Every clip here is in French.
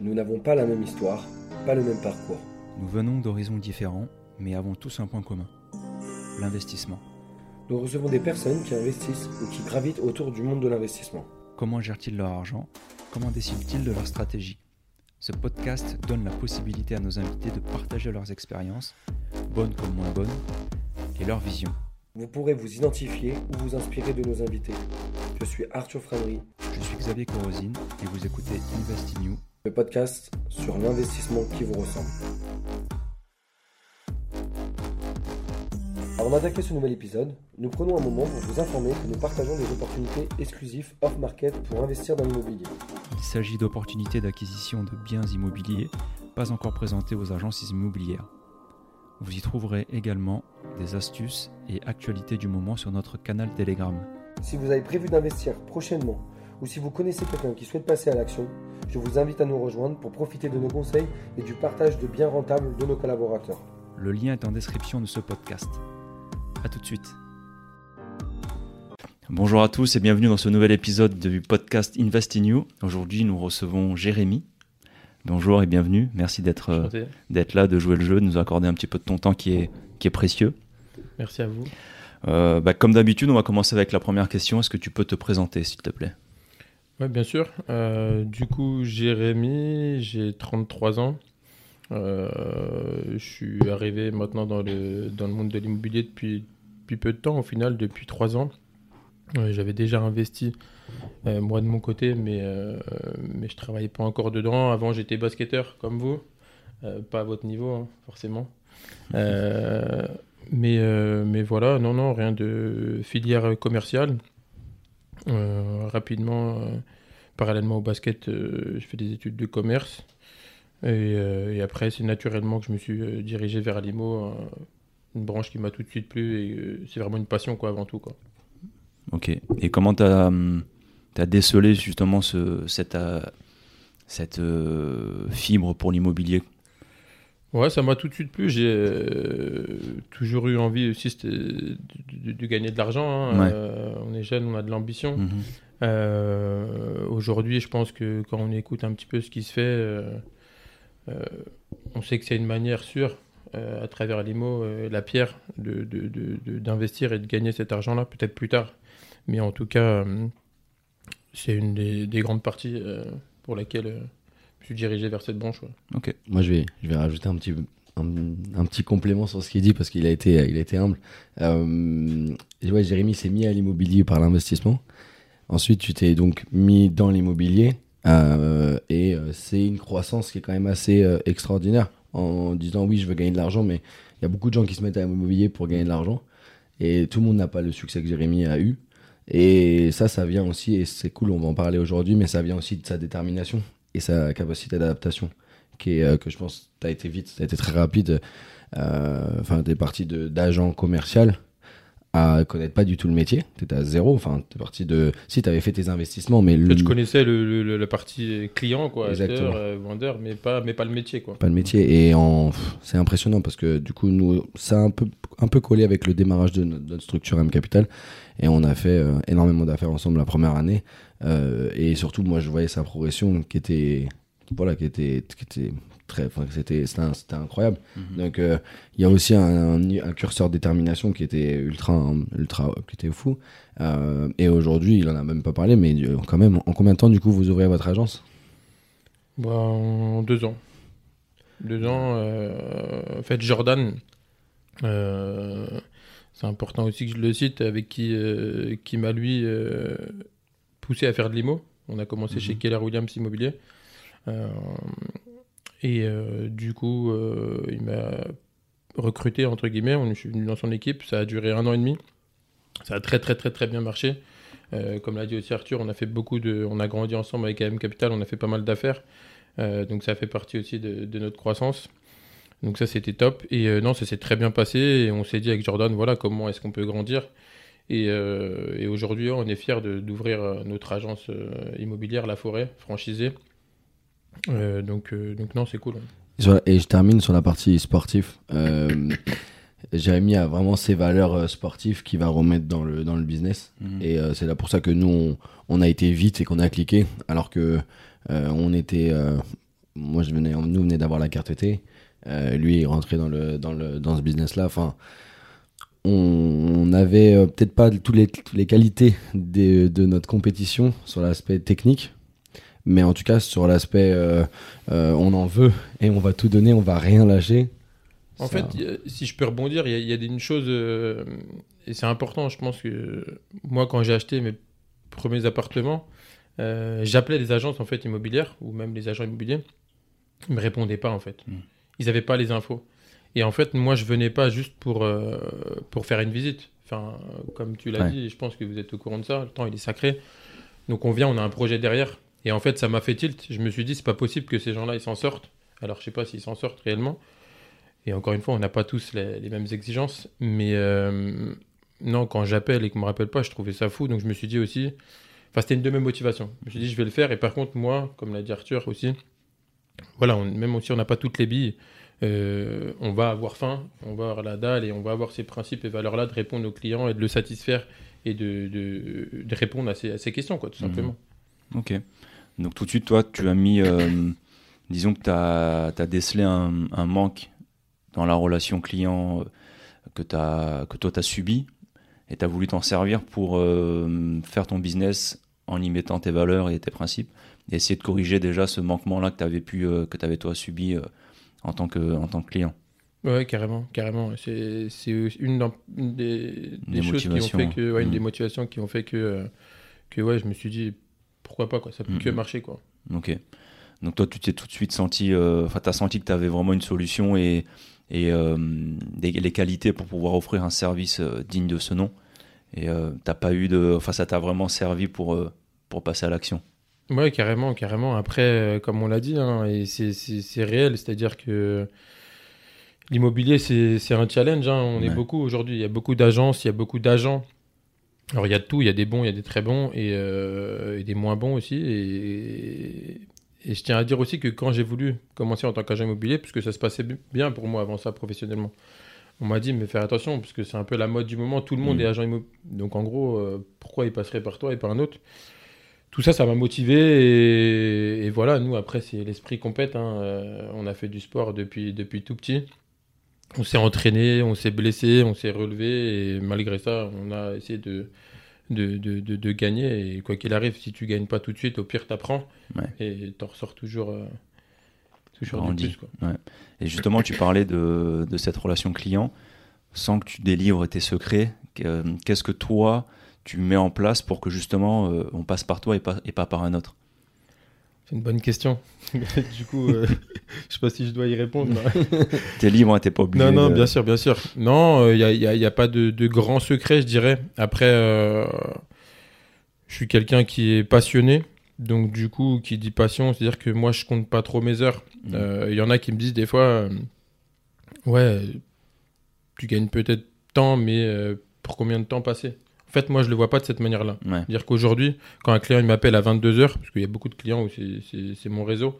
Nous n'avons pas la même histoire, pas le même parcours. Nous venons d'horizons différents, mais avons tous un point commun. L'investissement. Nous recevons des personnes qui investissent ou qui gravitent autour du monde de l'investissement. Comment gèrent-ils leur argent? Comment décident-ils de leur stratégie? Ce podcast donne la possibilité à nos invités de partager leurs expériences, bonnes comme moins bonnes, et leur vision. Vous pourrez vous identifier ou vous inspirer de nos invités. Je suis Arthur Framery, Je suis Xavier Corosine et vous écoutez Invest in You. Le podcast sur l'investissement qui vous ressemble. Avant d'attaquer ce nouvel épisode, nous prenons un moment pour vous informer que nous partageons des opportunités exclusives off-market pour investir dans l'immobilier. Il s'agit d'opportunités d'acquisition de biens immobiliers pas encore présentées aux agences immobilières. Vous y trouverez également des astuces et actualités du moment sur notre canal Telegram. Si vous avez prévu d'investir prochainement ou si vous connaissez quelqu'un qui souhaite passer à l'action, je vous invite à nous rejoindre pour profiter de nos conseils et du partage de biens rentables de nos collaborateurs. Le lien est en description de ce podcast. A tout de suite. Bonjour à tous et bienvenue dans ce nouvel épisode du podcast Invest in You. Aujourd'hui, nous recevons Jérémy. Bonjour et bienvenue. Merci d'être euh, d'être là, de jouer le jeu, de nous accorder un petit peu de ton temps qui est, qui est précieux. Merci à vous. Euh, bah, comme d'habitude, on va commencer avec la première question. Est-ce que tu peux te présenter, s'il te plaît? Ouais, bien sûr. Euh, du coup, Jérémy, j'ai 33 ans. Euh, je suis arrivé maintenant dans le, dans le monde de l'immobilier depuis, depuis peu de temps, au final, depuis 3 ans. Euh, J'avais déjà investi, moi de mon côté, mais, mais je travaillais pas encore dedans. Avant, j'étais basketteur comme vous. Pas à votre niveau, hein, forcément. Mais, mais voilà, non, non, rien de filière commerciale. Euh, rapidement, euh, parallèlement au basket, euh, je fais des études de commerce. Et, après, c'est naturellement que je me suis dirigé vers l'IMO, euh, une branche qui m'a tout de suite plu. Et c'est vraiment une passion, quoi, avant tout. Quoi. Ok. Et comment tu as, décelé justement ce, cette, cette fibre pour l'immobilier? Ouais, ça m'a tout de suite plu. J'ai euh, toujours eu envie aussi de, de- de gagner de l'argent. hein. Ouais. Euh, on est jeune, on a de l'ambition. Mhm. Euh, Aujourd'hui, je pense que quand on écoute un petit peu ce qui se fait, on sait que c'est une manière sûre, à travers l'IMO, euh, la pierre, de- de- d'investir et de gagner cet argent-là, peut-être plus tard. Mais en tout cas, c'est une des, des grandes parties pour laquelle je suis dirigé vers cette branche. ouais. Ok. Moi, je vais, je vais rajouter un petit, un, un petit complément sur ce qu'il dit parce qu'il a été, il a été humble. Euh, ouais, Jérémy s'est mis à l'immobilier par l'investissement. Ensuite, tu t'es donc mis dans l'immobilier euh, et euh, c'est une croissance qui est quand même assez euh, extraordinaire en disant oui, je veux gagner de l'argent, mais il y a beaucoup de gens qui se mettent à l'immobilier pour gagner de l'argent et tout le monde n'a pas le succès que Jérémy a eu. Et ça, ça vient aussi, et c'est cool, on va en parler aujourd'hui, mais ça vient aussi de sa détermination et sa capacité d'adaptation qui est, euh, que je pense tu as été vite, tu été très rapide. euh, Enfin, tu es parti d'agent commercial à connaître pas du tout le métier. Tu étais à zéro. Enfin, tu es parti de. Si, tu avais fait tes investissements, mais le, je connaissais le, la partie client, quoi, Exactement. acheteur, euh, vendeur, mais pas, mais pas le métier. Quoi. pas le métier. Et en... c'est impressionnant parce que du coup, nous, ça a un peu, un peu collé avec le démarrage de notre, notre structure M Capital. Et on a fait euh, énormément d'affaires ensemble la première année. Euh, et surtout, moi, je voyais sa progression qui était. Voilà, qui était, qui était très. Enfin, c'était c'était incroyable. Mhm. Donc euh, il y a aussi un, un- un curseur détermination qui était ultra, ultra, qui était fou. Euh, et aujourd'hui, il en a même pas parlé, mais quand même, en combien de temps du coup vous ouvrez votre agence? Bah, en deux ans. Deux ans. euh, en fait, Jordan, euh, c'est important aussi que je le cite, avec qui, euh, qui m'a lui euh, poussé à faire de l'IMO. On a commencé Mhm. chez Keller Williams Immobilier. Euh, et euh, du coup, euh, il m'a recruté, entre guillemets. On, je suis venu dans son équipe. Ça a duré un an et demi. Ça a très, très, très, très bien marché. Comme l'a dit aussi Arthur, on a fait beaucoup de, on a grandi ensemble avec AM Capital, on a fait pas mal d'affaires. Donc ça fait partie aussi de, de notre croissance. Donc ça c'était top. Et non, ça s'est très bien passé. Et on s'est dit avec Jordan, voilà comment est-ce qu'on peut grandir? Et, euh, et aujourd'hui, on est fiers de- d'ouvrir euh, notre agence euh, immobilière, La Forêt, franchisée. Euh, donc, euh, donc non, c'est cool. Et je termine sur la partie sportive. Euh, Jérémy a vraiment ses valeurs euh, sportives qu'il va remettre dans le, dans le business. Mhm. Et euh, c'est là pour ça que nous, on, on a été vite et qu'on a cliqué, alors que euh, on était, euh, moi, je venais, nous venait d'avoir la carte T. Euh, lui, il est rentré dans, le, dans, le, dans ce business-là. Enfin, on n'avait euh, peut-être pas toutes les, toutes les qualités des- de notre compétition sur l'aspect technique. Mais en tout cas, sur l'aspect euh, euh, on en veut et on va tout donner, on va rien lâcher. En Ça- fait, a- si je peux rebondir, il y a, il y a une chose, euh, et c'est important, je pense que moi, quand j'ai acheté mes premiers appartements, euh, j'appelais les agences en fait immobilières, ou même les agents immobiliers, ils me répondaient pas en fait. Mm. Ils n'avaient pas les infos. Et en fait, moi, je venais pas juste pour, euh, pour faire une visite. Enfin, comme tu l'as Ouais. dit, je pense que vous êtes au courant de ça, le temps il est sacré. Donc on vient, on a un projet derrière. Et en fait, ça m'a fait tilt. Je me suis dit, c'est pas possible que ces gens-là, ils s'en sortent. Alors, je sais pas s'ils s'en sortent réellement. Et encore une fois, on n'a pas tous les, les mêmes exigences. Mais euh, non, quand j'appelle et qu'on me rappelle pas, je trouvais ça fou. Donc je me suis dit aussi. Enfin, c'était une de mes motivations. Je me suis dit, je vais le faire. Et par contre, moi, comme l'a dit Arthur aussi, voilà, on- même si on n'a pas toutes les billes, euh, on va avoir faim, on va avoir la dalle et on va avoir ces principes et valeurs-là de répondre aux clients et de le satisfaire et de, de, de répondre à ces, à ces questions, quoi, tout Mhm. simplement. Ok. Donc tout de suite, toi, tu as mis, euh, disons que tu as, décelé un, un manque dans la relation client euh, que, toi, tu as subi et tu as voulu t'en servir pour euh, faire ton business en y mettant tes valeurs et tes principes et essayer de corriger déjà ce manquement-là que tu avais pu, que tu avais toi subi en, tant que, en tant que client. Ouais, carrément, carrément. C'est c'est une, une des, Des choses qui ont motivations, fait que, ouais, une Mm. des motivations qui ont fait que, euh, que ouais, je me suis dit pourquoi pas quoi, ça peut Mm, que mm. marcher quoi. Ok. Donc toi, tu t'es tout de suite senti, euh, enfin, tu as senti que tu avais vraiment une solution et, et euh, des- les qualités pour pouvoir offrir un service euh, digne de ce nom. Et t'as pas eu de, enfin, ça t'a vraiment servi pour pour passer à l'action? Ouais, carrément, carrément. Après, euh, comme on l'a dit, hein, et c'est- réel, c'est-à-dire que l'immobilier, c'est un challenge. hein. On est beaucoup aujourd'hui. Il y a beaucoup d'agences, il y a beaucoup d'agents. Alors, il y a de tout. Il y a des bons, il y a des très bons et, euh, et des moins bons aussi. Et, et je tiens à dire aussi que quand j'ai voulu commencer en tant qu'agent immobilier, puisque ça se passait bi- bien pour moi avant ça professionnellement, on m'a dit, mais faire attention, parce que c'est un peu la mode du moment. Tout le monde Mm. est agent immobilier. Donc, en gros, euh, pourquoi il passerait par toi et par un autre? Tout ça, ça m'a motivé et, et voilà, nous après c'est l'esprit compète. hein. Euh, on a fait du sport depuis, depuis tout petit. On s'est entraîné, on s'est blessé, on s'est relevé et malgré ça, on a essayé de, de, de, de- de gagner. Et quoi qu'il arrive, si tu gagnes pas tout de suite, au pire t'apprends Ouais. et t'en ressors toujours, euh, toujours du plus. Quoi. Et justement, tu parlais de, de cette relation client sans que tu délivres tes secrets. que- Qu'est-ce que toi tu mets en place pour que justement euh, on passe par toi et pas, et pas par un autre C'est une bonne question. du coup, euh, je sais pas si je dois y répondre. T'es libre, hein, t'es pas obligé. Non, non, de- bien sûr, bien sûr. Non, il n'y a, pas de, de grand secret, je dirais. Après, euh, je suis quelqu'un qui est passionné. Donc, du coup, qui dit passion, c'est-à-dire que moi, je compte pas trop mes heures. Il Mm. y en a qui me disent des fois, euh, ouais, tu gagnes peut-être tant, mais euh, pour combien de temps passer En fait, moi, je le vois pas de cette manière-là. Ouais. C'est-à-dire qu'aujourd'hui, quand un client il m'appelle à 22h, parce qu'il y a beaucoup de clients où c'est- mon réseau,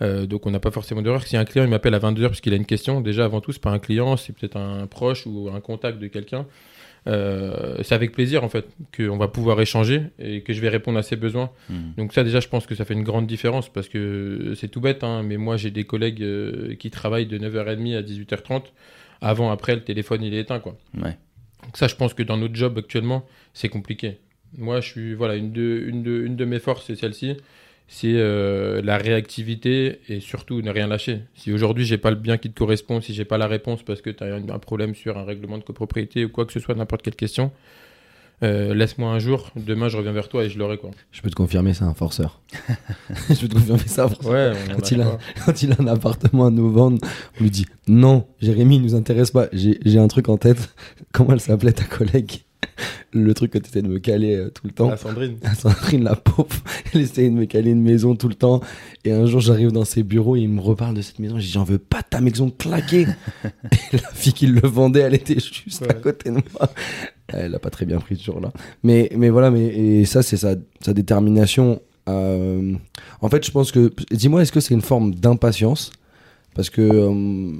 euh, donc on n'a pas forcément d'horaire. Si un client il m'appelle à 22h parce qu'il a une question, déjà avant tout, c'est pas un client, c'est peut-être un proche ou un contact de quelqu'un. Euh, c'est avec plaisir en fait qu'on va pouvoir échanger et que je vais répondre à ses besoins. Mm. Donc ça déjà je pense que ça fait une grande différence parce que c'est tout bête, hein, mais moi j'ai des collègues euh, qui travaillent de 9h30 à 18h30. Avant, après, le téléphone il est éteint quoi. Ouais. Donc ça, je pense que dans notre job actuellement, c'est compliqué. Moi, je suis voilà une de mes forces, c'est celle-ci, c'est euh, la réactivité et surtout ne rien lâcher. Si aujourd'hui j'ai pas le bien qui te correspond, si j'ai pas la réponse parce que tu as un problème sur un règlement de copropriété ou quoi que ce soit, n'importe quelle question, euh, laisse-moi un jour. Demain, je reviens vers toi et je l'aurai quoi. Je peux te confirmer, c'est un forceur. je peux te confirmer ça. Ouais. on Quand il a- pas. Quand il a un appartement à nous vendre, on lui dit non, Jérémy, il nous intéresse pas. J'ai un truc en tête. Comment elle s'appelait ta collègue? Le truc que tu essaies de me caler euh, tout le temps. Ah, Sandrine. Ah, Sandrine, la pauvre, elle essayait de me caler une maison tout le temps. Et un jour, j'arrive dans ses bureaux et il me reparle de cette maison. Je dis, j'en veux pas ta maison claquée. et la fille qui le vendait, elle était juste à côté de moi. Elle a pas très bien pris ce jour-là. Mais, mais voilà, mais, et ça, c'est sa, sa détermination. euh, En fait, je pense que. Dis-moi, est-ce que c'est une forme d'impatience? Parce que, euh,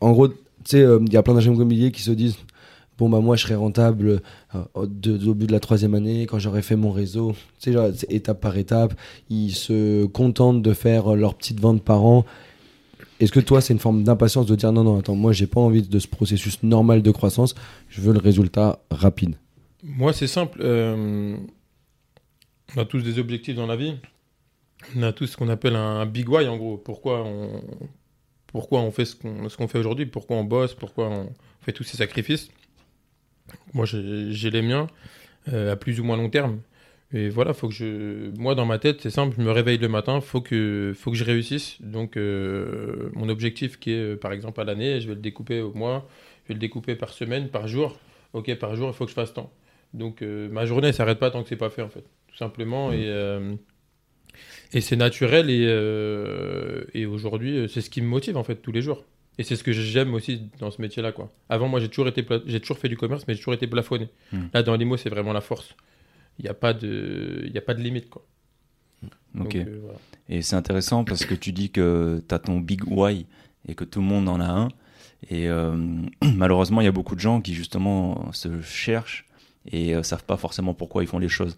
en gros, tu sais, euh, il y a plein d'agents immobiliers qui se disent bon bah moi je serai rentable au, bout de la troisième année quand j'aurai fait mon réseau. Tu sais, étape par étape. Ils se contentent de faire leur petite vente par an. Est-ce que toi, c'est une forme d'impatience de dire non, non, attends, moi j'ai pas envie de ce processus normal de croissance, je veux le résultat rapide? Moi, c'est simple. euh, on a tous des objectifs dans la vie. On a tous ce qu'on appelle un big why, en gros. Pourquoi on, fait ce qu'on fait aujourd'hui? Pourquoi on bosse? Pourquoi on fait tous ces sacrifices? Moi, j'ai j'ai les miens, euh, à plus ou moins long terme. Et voilà, faut que je. Moi, dans ma tête, c'est simple. Je me réveille le matin. Faut que, faut que je réussisse. Donc, euh, mon objectif, qui est, euh, par exemple, à l'année, je vais le découper au mois. Je vais le découper par semaine, par jour. Ok, par jour, il faut que je fasse tant. Donc euh, ma journée elle s'arrête pas tant que c'est pas fait en fait, tout simplement. Et, euh, et c'est naturel et, et aujourd'hui c'est ce qui me motive en fait tous les jours. Et c'est ce que j'aime aussi dans ce métier-là quoi. Avant moi j'ai toujours été pla- j'ai toujours fait du commerce mais j'ai toujours été plafonné. Mm. Là dans l'IMO c'est vraiment la force. Il n'y a pas de y a pas de limite quoi. Ok. Donc, euh, voilà. Et c'est intéressant parce que tu dis que tu as ton big why et que tout le monde en a un. Et euh, malheureusement, il y a beaucoup de gens qui justement se cherchent et euh, savent pas forcément pourquoi ils font les choses.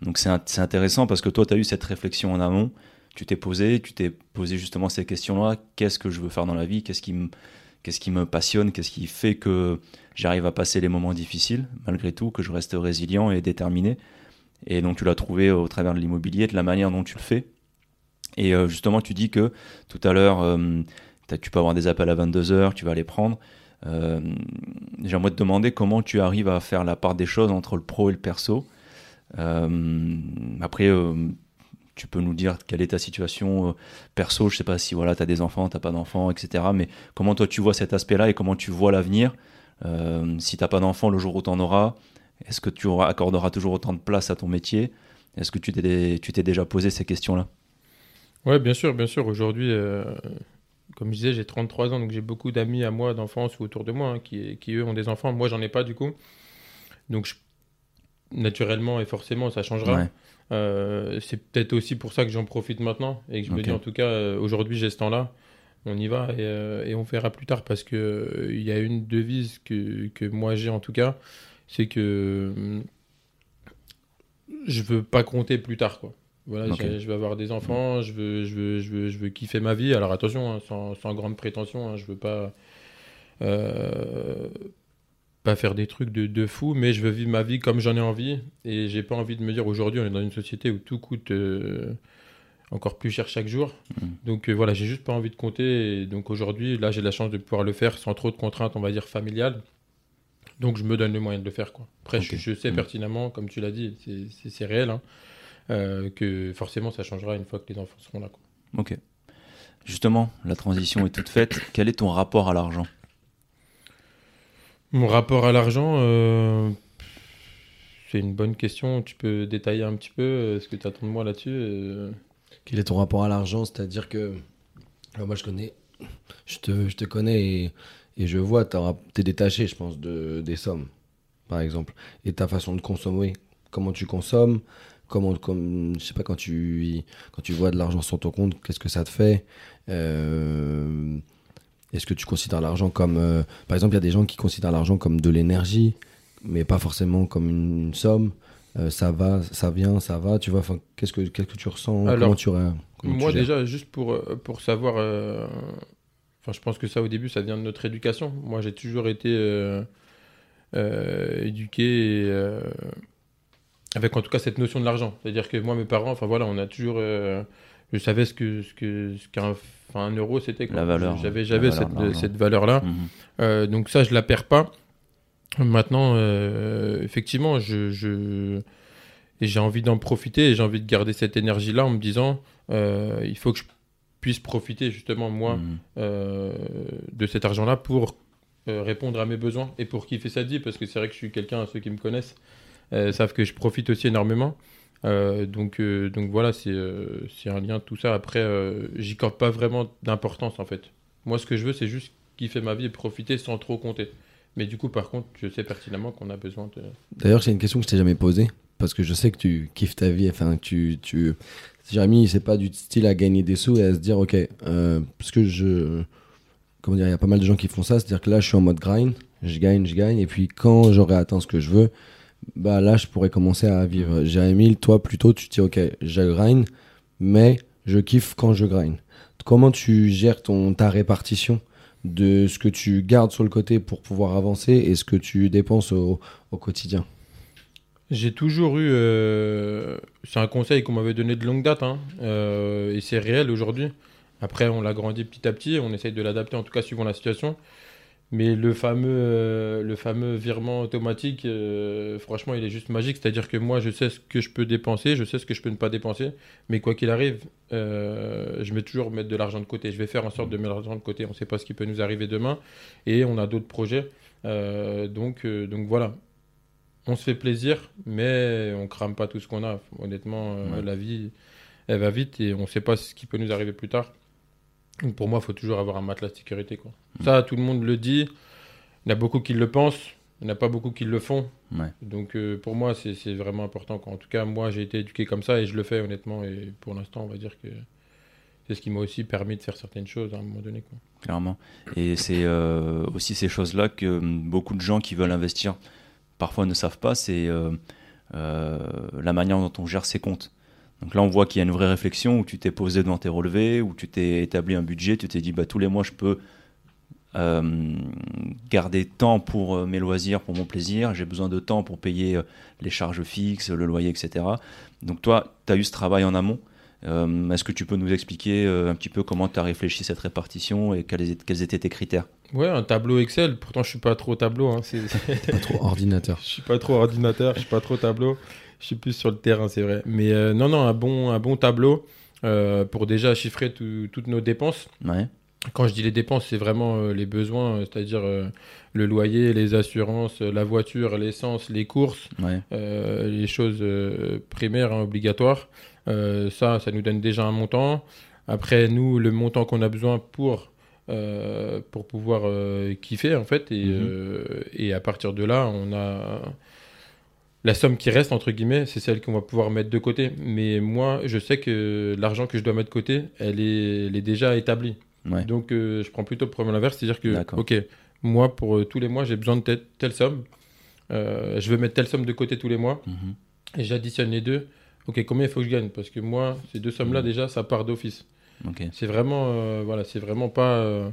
Donc c'est int- c'est intéressant parce que toi, tu as eu cette réflexion en amont. Tu t'es posé, tu t'es posé justement ces questions-là. Qu'est-ce que je veux faire dans la vie? Qu'est-ce qui me Qu'est-ce qui me passionne? Qu'est-ce qui fait que j'arrive à passer les moments difficiles malgré tout, que je reste résilient et déterminé? Et donc tu l'as trouvé au travers de l'immobilier, de la manière dont tu le fais. Et euh, justement, tu dis que tout à l'heure, euh, tu peux avoir des appels à 22h, tu vas les prendre. Euh, J'aimerais te demander comment tu arrives à faire la part des choses entre le pro et le perso. Euh, après, euh, tu peux nous dire quelle est ta situation perso. Je sais pas si voilà, tu as des enfants, tu pas d'enfants, etc. Mais comment toi tu vois cet aspect-là et comment tu vois l'avenir? Si tu pas d'enfants, le jour où tu en auras, est-ce que tu accorderas toujours autant de place à ton métier? Est-ce que tu t'es déjà posé ces questions-là? Ouais, bien sûr, bien sûr. Aujourd'hui, euh, comme je disais, j'ai 33 ans, donc j'ai beaucoup d'amis à moi d'enfance ou autour de moi hein, qui, qui, eux, ont des enfants. Moi, j'en ai pas, du coup. Donc, je- naturellement et forcément, ça changera. Ouais. Euh, c'est peut-être aussi pour ça que j'en profite maintenant et que je me dis, en tout cas, euh, aujourd'hui, j'ai ce temps-là. On y va et, euh, et on verra plus tard parce que euh, il y a une devise que, que moi j'ai en tout cas, c'est que hum, je veux pas compter plus tard quoi. Voilà, je vais avoir des enfants, je veux, je veux, je veux, je veux kiffer ma vie. Alors attention, hein, sans, sans grande prétention, hein, je veux pas, euh, pas faire des trucs de, de fou, mais je veux vivre ma vie comme j'en ai envie. Et j'ai pas envie de me dire aujourd'hui, on est dans une société où tout coûte euh, encore plus cher chaque jour. Mhm. Donc euh, voilà, j'ai juste pas envie de compter. Et donc aujourd'hui, là, j'ai la chance de pouvoir le faire sans trop de contraintes, on va dire familiales. Donc je me donne le moyen de le faire. Quoi. Après, je, je sais Mhm. pertinemment, comme tu l'as dit, c'est- réel, hein, euh, que forcément ça changera une fois que les enfants seront là. Quoi. Ok. Justement, la transition est toute faite. Quel est ton rapport à l'argent? Mon rapport à l'argent, euh, c'est une bonne question. Tu peux détailler un petit peu euh, ce que tu attends de moi là-dessus euh, Quel est ton rapport à l'argent? C'est-à-dire que alors moi je connais, je te, je te connais et, et je vois, tu es détaché, je pense, de, des sommes, par exemple, et ta façon de consommer, comment tu consommes, comment, comme, je sais pas, quand tu, quand tu vois de l'argent sur ton compte, qu'est-ce que ça te fait Euh, Est-ce que tu considères l'argent comme, euh, par exemple, il y a des gens qui considèrent l'argent comme de l'énergie, mais pas forcément comme une somme. Euh, ça va, ça vient, ça va, tu vois. Enfin, qu'est-ce que, qu'est-ce que tu ressens Alors, Comment tu comment Moi déjà, juste pour, pour savoir, enfin je pense que ça au début, ça vient de notre éducation. Moi j'ai toujours été euh, euh, éduqué et, euh, avec en tout cas cette notion de l'argent. C'est-à-dire que moi mes parents, enfin voilà, on a toujours, je savais ce que ce que ce qu'un un euro c'était. La valeur, J'avais j'avais valeur cette, cette valeur-là. Mhm. Euh, donc ça, je la perds pas. Maintenant, effectivement, je, je- j'ai envie d'en profiter et j'ai envie de garder cette énergie-là en me disant, il faut que je puisse profiter justement moi Mhm. euh, de cet argent-là pour euh, répondre à mes besoins et pour kiffer sa vie parce que c'est vrai que je suis quelqu'un, ceux qui me connaissent euh, savent que je profite aussi énormément. Donc, donc voilà, c'est c'est un lien tout ça. Après, j'y accorde pas vraiment d'importance en fait. Moi, ce que je veux, c'est juste kiffer ma vie et profiter sans trop compter. Mais du coup, par contre, je sais pertinemment qu'on a besoin de. D'ailleurs, c'est une question que je t'ai jamais posée parce que je sais que tu kiffes ta vie. Enfin, tu, tu... Jérémy, c'est pas du style à gagner des sous et à se dire, ok, euh, parce que je, comment dire, il y a pas mal de gens qui font ça, c'est-à-dire que là, je suis en mode grind je gagne, je gagne. Et puis quand j'aurai atteint ce que je veux, bah là, je pourrais commencer à vivre. Jérémy, toi, plutôt, tu te dis, ok, je grind, mais je kiffe quand je grind. Comment tu gères ton, ta répartition de ce que tu gardes sur le côté pour pouvoir avancer et ce que tu dépenses au quotidien? J'ai toujours eu. euh, c'est un conseil qu'on m'avait donné de longue date, hein, euh, et c'est réel aujourd'hui. Après, on l'a grandi petit à petit, on essaye de l'adapter, en tout cas suivant la situation. Mais le fameux, euh, le fameux virement automatique, franchement, il est juste magique. C'est-à-dire que moi, je sais ce que je peux dépenser, je sais ce que je peux ne pas dépenser. Mais quoi qu'il arrive, je vais toujours mettre de l'argent de côté. Je vais faire en sorte de mettre l'argent de côté. On ne sait pas ce qui peut nous arriver demain. Et on a d'autres projets. Donc, donc voilà. On se fait plaisir, mais on crame pas tout ce qu'on a. Honnêtement, euh, Ouais. la vie, elle va vite et on ne sait pas ce qui peut nous arriver plus tard. Donc pour moi, il faut toujours avoir un matelas de sécurité. Quoi. Ça, tout le monde le dit. Il y en a beaucoup qui le pensent. Il n'y en a pas beaucoup qui le font. Ouais. Donc euh, pour moi, c'est vraiment important. Quoi. En tout cas, moi, j'ai été éduqué comme ça et je le fais honnêtement. Et pour l'instant, on va dire que c'est ce qui m'a aussi permis de faire certaines choses à un moment donné. Quoi. clairement. Et c'est euh, aussi ces choses-là que beaucoup de gens qui veulent investir parfois ne savent pas, c'est euh, euh, la manière dont on gère ses comptes. Donc là, on voit qu'il y a une vraie réflexion où tu t'es posé devant tes relevés, où tu t'es établi un budget, tu t'es dit, bah, tous les mois, je peux euh, garder temps pour mes loisirs, pour mon plaisir, j'ai besoin de temps pour payer les charges fixes, le loyer, etc. Donc toi, tu as eu ce travail en amont. Euh, Est-ce que tu peux nous expliquer euh, un petit peu comment tu as réfléchi cette répartition et quels, étaient- quels étaient tes critères? Ouais, un tableau Excel. Pourtant, je suis pas trop tableau. Hein. C'est- Pas trop ordinateur. Je suis pas trop ordinateur, je suis pas trop tableau. Je suis plus sur le terrain, c'est vrai. Mais euh, non, non, un bon, un bon tableau euh, pour déjà chiffrer tout- toutes nos dépenses. Ouais. Quand je dis les dépenses, c'est vraiment euh, les besoins, c'est-à-dire euh, le loyer, les assurances, euh, la voiture, l'essence, les courses, Ouais. euh, les choses euh, primaires, hein, obligatoires. Euh, ça, ça nous donne déjà un montant. Après, nous, le montant qu'on a besoin pour, euh, pour pouvoir euh, kiffer, en fait. Et, Mhm. euh, et à partir de là, on a la somme qui reste, entre guillemets, c'est celle qu'on va pouvoir mettre de côté. Mais moi, je sais que l'argent que je dois mettre de côté, elle est, elle est déjà établie. Ouais. Donc, je prends plutôt le problème inverse, c'est-à-dire que, ok, moi, pour tous les mois, j'ai besoin de telle, telle somme. Je veux mettre telle somme de côté tous les mois Mhm. et j'additionne les deux. Ok, combien il faut que je gagne? Parce que moi, ces deux sommes-là, Mhm. déjà, ça part d'office. C'est vraiment, euh, voilà, c'est vraiment pas. euh,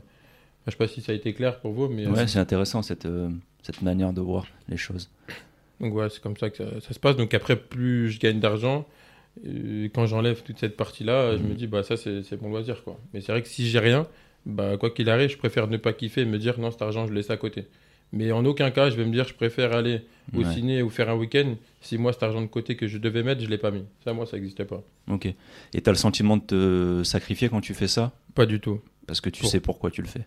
je sais pas si ça a été clair pour vous, mais euh, Ouais, c'est intéressant cette, euh, cette manière de voir les choses. donc ouais, c'est comme ça que ça, ça se passe. Donc après, plus je gagne d'argent, euh, quand j'enlève toute cette partie-là, je Mhm. me dis bah ça c'est c'est mon loisir quoi. Mais c'est vrai que si j'ai rien, bah quoi qu'il arrive, je préfère ne pas kiffer et me dire non cet argent je le laisse à côté. Mais en aucun cas, je vais me dire je préfère aller au Ouais. ciné ou faire un week-end si moi cet argent de côté que je devais mettre, je l'ai pas mis. Ça moi ça n'existait pas. Ok. Et tu as le sentiment de te sacrifier quand tu fais ça? Pas du tout. Parce que tu Pour- sais pourquoi tu le fais?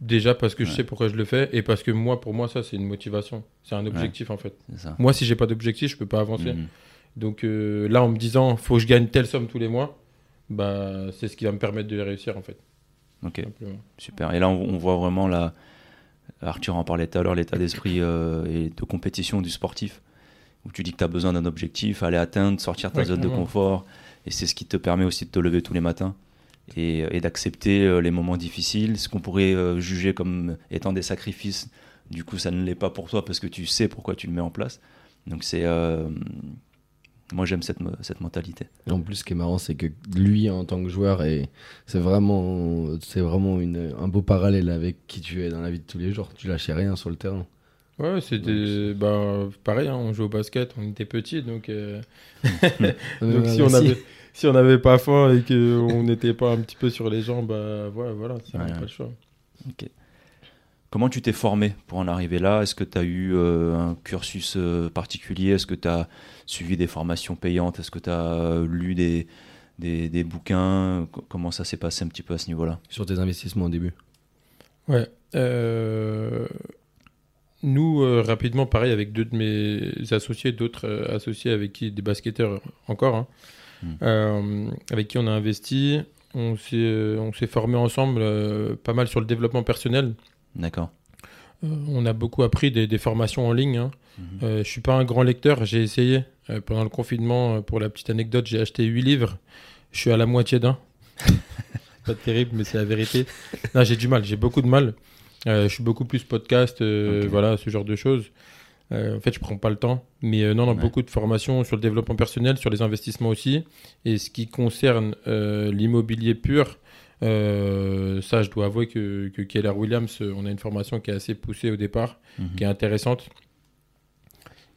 Déjà parce que je sais pourquoi je le fais et parce que moi, pour moi, ça, c'est une motivation. C'est un objectif en fait. Moi, si j'ai pas d'objectif, je peux pas avancer. Mhm. Donc euh, là, en me disant, faut que je gagne telle somme tous les mois, bah, c'est ce qui va me permettre de réussir en fait. Ok. simplement. Super. Et là, on, on voit vraiment la. Arthur en parlait tout à l'heure, l'état d'esprit euh, et de compétition du sportif. Où tu dis que tu as besoin d'un objectif, aller atteindre, sortir ta Ouais, zone de confort. Et c'est ce qui te permet aussi de te lever tous les matins et, et d'accepter euh, les moments difficiles. Ce qu'on pourrait euh, juger comme étant des sacrifices, du coup, ça ne l'est pas pour toi parce que tu sais pourquoi tu le mets en place. Donc, c'est. euh, moi, j'aime cette, cette mentalité. Et en plus, ce qui est marrant, c'est que lui, en tant que joueur, et c'est vraiment, c'est vraiment une, un beau parallèle avec qui tu es dans la vie de tous les jours. Tu lâchais rien sur le terrain. Ouais, c'était bah, pareil, hein, on jouait au basket, on était petits, donc, euh, donc si, on avait, si on n'avait pas faim et qu'on n'était pas un petit peu sur les jambes, bah, ouais, voilà, ça Ouais, ouais. pas le choix. Comment tu t'es formé pour en arriver là? Est-ce que tu as eu euh, un cursus euh, particulier? Est-ce que tu as suivi des formations payantes? Est-ce que tu as lu des, des, des bouquins? Co- Comment ça s'est passé un petit peu à ce niveau-là? Sur tes investissements au début. Ouais. euh, Nous, euh, rapidement, pareil, avec deux de mes associés, d'autres euh, associés avec qui, des basketteurs encore, hein, Hmm. euh, avec qui on a investi, on s'est euh, on s'est formé ensemble euh, pas mal sur le développement personnel. D'accord. Euh, on a beaucoup appris des, des formations en ligne. hein. Mhm. Euh, je suis pas un grand lecteur, j'ai essayé. Euh, pendant le confinement, pour la petite anecdote, j'ai acheté 8 livres. Je suis à la moitié d'un. pas terrible, mais c'est la vérité. Non, j'ai du mal, j'ai beaucoup de mal. Je suis beaucoup plus podcast, voilà, ce genre de choses. En fait, je prends pas le temps. Mais non, non, Ouais. beaucoup de formations sur le développement personnel, sur les investissements aussi. Et ce qui concerne l'immobilier pur, euh, ça, je dois avouer que, que Keller Williams, on a une formation qui est assez poussée au départ, Mhm. qui est intéressante.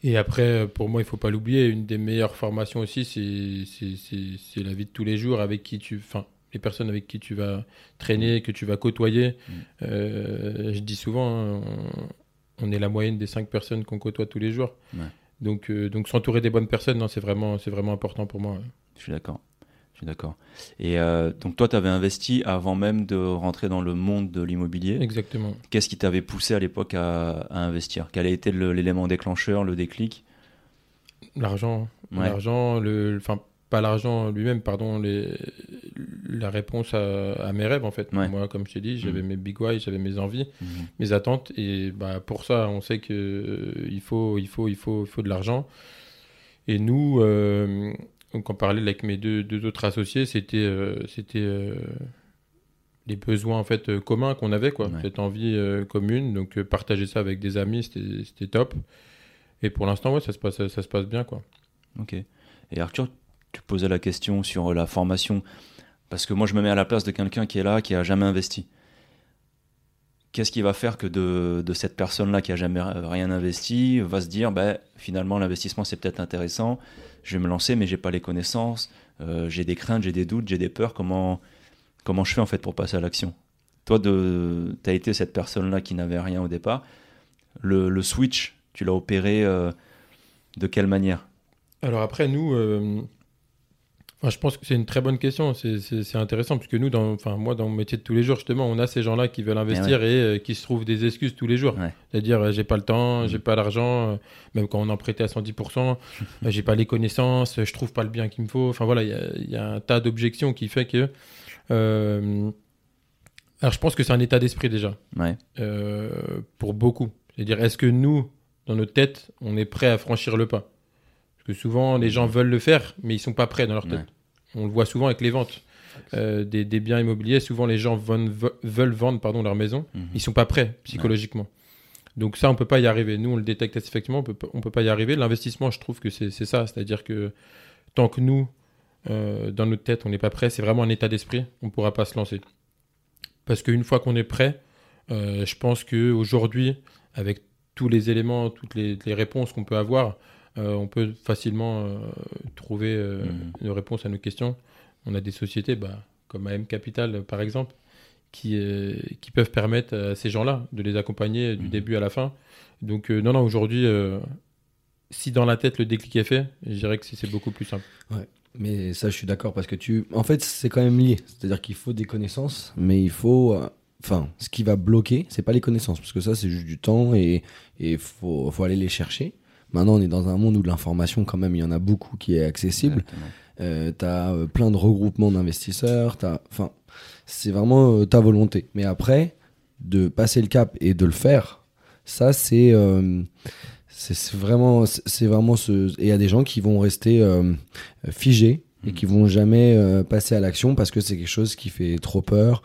Et après, pour moi, il faut pas l'oublier, une des meilleures formations aussi, c'est- la vie de tous les jours avec qui tu... Enfin, les personnes avec qui tu vas traîner, que tu vas côtoyer. Mm. Euh, je dis souvent, hein, on, on est la moyenne des cinq personnes qu'on côtoie tous les jours. Ouais. Donc, euh, donc s'entourer des bonnes personnes, c'est vraiment, vraiment important pour moi. ouais. Je suis d'accord. Suis d'accord. Et euh, donc toi, tu avais investi avant même de rentrer dans le monde de l'immobilier. Exactement. Qu'est-ce qui t'avait poussé à l'époque à, à investir? Quel a été l'élément déclencheur, le déclic? L'argent, Ouais. l'argent, le, enfin pas l'argent lui-même, pardon, les, la réponse à, à mes rêves en fait. Ouais. Moi, comme je t'ai dit, j'avais Mhm. mes big why, j'avais mes envies, Mhm. mes attentes, et bah pour ça, on sait que euh, il faut, il faut, il faut, il faut de l'argent. Et nous, euh, donc en parallèle avec mes deux, deux autres associés, c'était, euh, c'était euh, les besoins en fait euh, communs qu'on avait quoi, Ouais. cette envie euh, commune. Donc euh, partager ça avec des amis, c'était, top. Et pour l'instant, ouais, ça se passe, ça se passe bien quoi. Ok. Et Arthur, tu posais la question sur la formation. Parce que moi, je me mets à la place de quelqu'un qui est là, qui a jamais investi. Qu'est-ce qui va faire que de, de cette personne-là qui a jamais rien investi va se dire, bah, finalement, l'investissement, c'est peut-être intéressant, je vais me lancer, mais j'ai pas les connaissances, euh, j'ai des craintes, j'ai des doutes, j'ai des peurs, comment, comment je fais en fait pour passer à l'action? Toi, tu as été cette personne-là qui n'avait rien au départ. Le, le switch, tu l'as opéré euh, de quelle manière? Alors après, nous, je pense que c'est une très bonne question. C'est- intéressant parce que nous, dans, enfin, moi, dans mon métier de tous les jours, justement, on a ces gens-là qui veulent investir et euh, qui se trouvent des excuses tous les jours. Ouais. C'est-à-dire, euh, j'ai pas le temps, Mhm. j'ai pas l'argent, euh, même quand on en prêtait à 110%, euh, j'ai pas les connaissances, je trouve pas le bien qu'il me faut. Enfin voilà, il y a- il y, a un tas d'objections qui fait que. alors, je pense que c'est un état d'esprit déjà Ouais. pour beaucoup. C'est-à-dire, est-ce que nous, dans notre tête, on est prêt à franchir le pas? Parce que souvent, les gens veulent le faire, mais ils sont pas prêts dans leur tête. Ouais. On le voit souvent avec les ventes euh, des, des biens immobiliers. Souvent, les gens veulent, vendre pardon, leur maison, Mhm. ils sont pas prêts psychologiquement. Donc ça, on peut pas y arriver. Nous, on le détecte effectivement, on peut, on peut pas y arriver. L'investissement, je trouve que c'est c'est ça. C'est-à-dire que tant que nous, euh, dans notre tête, on n'est pas prêt, c'est vraiment un état d'esprit, on pourra pas se lancer. Parce qu'une fois qu'on est prêt, euh, je pense qu'aujourd'hui, avec tous les éléments, toutes les, les réponses qu'on peut avoir, on peut facilement euh, trouver euh, Mhm. une réponse à nos questions. On a des sociétés bah, comme AM Capital, par exemple, qui, euh, qui peuvent permettre à ces gens-là de les accompagner du Mhm. début à la fin. Donc, euh, non, non, aujourd'hui, euh, si dans la tête le déclic est fait, je dirais que c'est c'est beaucoup plus simple. Mais ça, je suis d'accord parce que tu. En fait, c'est quand même lié. C'est-à-dire qu'il faut des connaissances, mais il faut. euh, Enfin, ce qui va bloquer, c'est pas les connaissances, parce que ça, c'est juste du temps et il faut, faut aller les chercher. Maintenant, on est dans un monde où de l'information, quand même, il y en a beaucoup qui est accessible. Euh, t'as euh, plein de regroupements d'investisseurs. T'as, enfin, c'est vraiment euh, ta volonté. Mais après, de passer le cap et de le faire, ça, c'est, euh, c'est, vraiment, c'est vraiment ce. Et il y a des gens qui vont rester figés et Mhm. qui vont jamais passer à l'action parce que c'est quelque chose qui fait trop peur.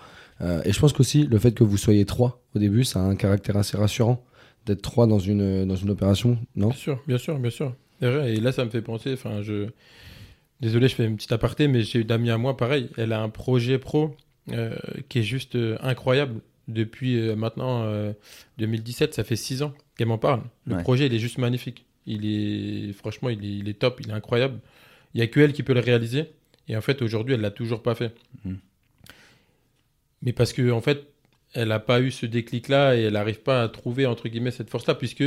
Et je pense qu'aussi le fait que vous soyez trois au début, ça a un caractère assez rassurant d'être trois dans une dans une opération, non? Bien sûr, bien sûr, bien sûr. Et là, ça me fait penser, enfin, je... Désolé, je fais une petite aparté, mais j'ai une amie à moi, pareil, elle a un projet pro euh, qui est juste euh, incroyable. Depuis euh, maintenant euh, 2017, ça fait six ans qu'elle m'en parle. Le Ouais. projet, il est juste magnifique. Il est, franchement, il est, il est top, il est incroyable. Il n'y a que elle qui peut le réaliser. Et en fait, aujourd'hui, elle l'a toujours pas fait. Mhm. Mais parce que, en fait, elle n'a pas eu ce déclic-là et elle n'arrive pas à trouver, entre guillemets, cette force-là, puisque,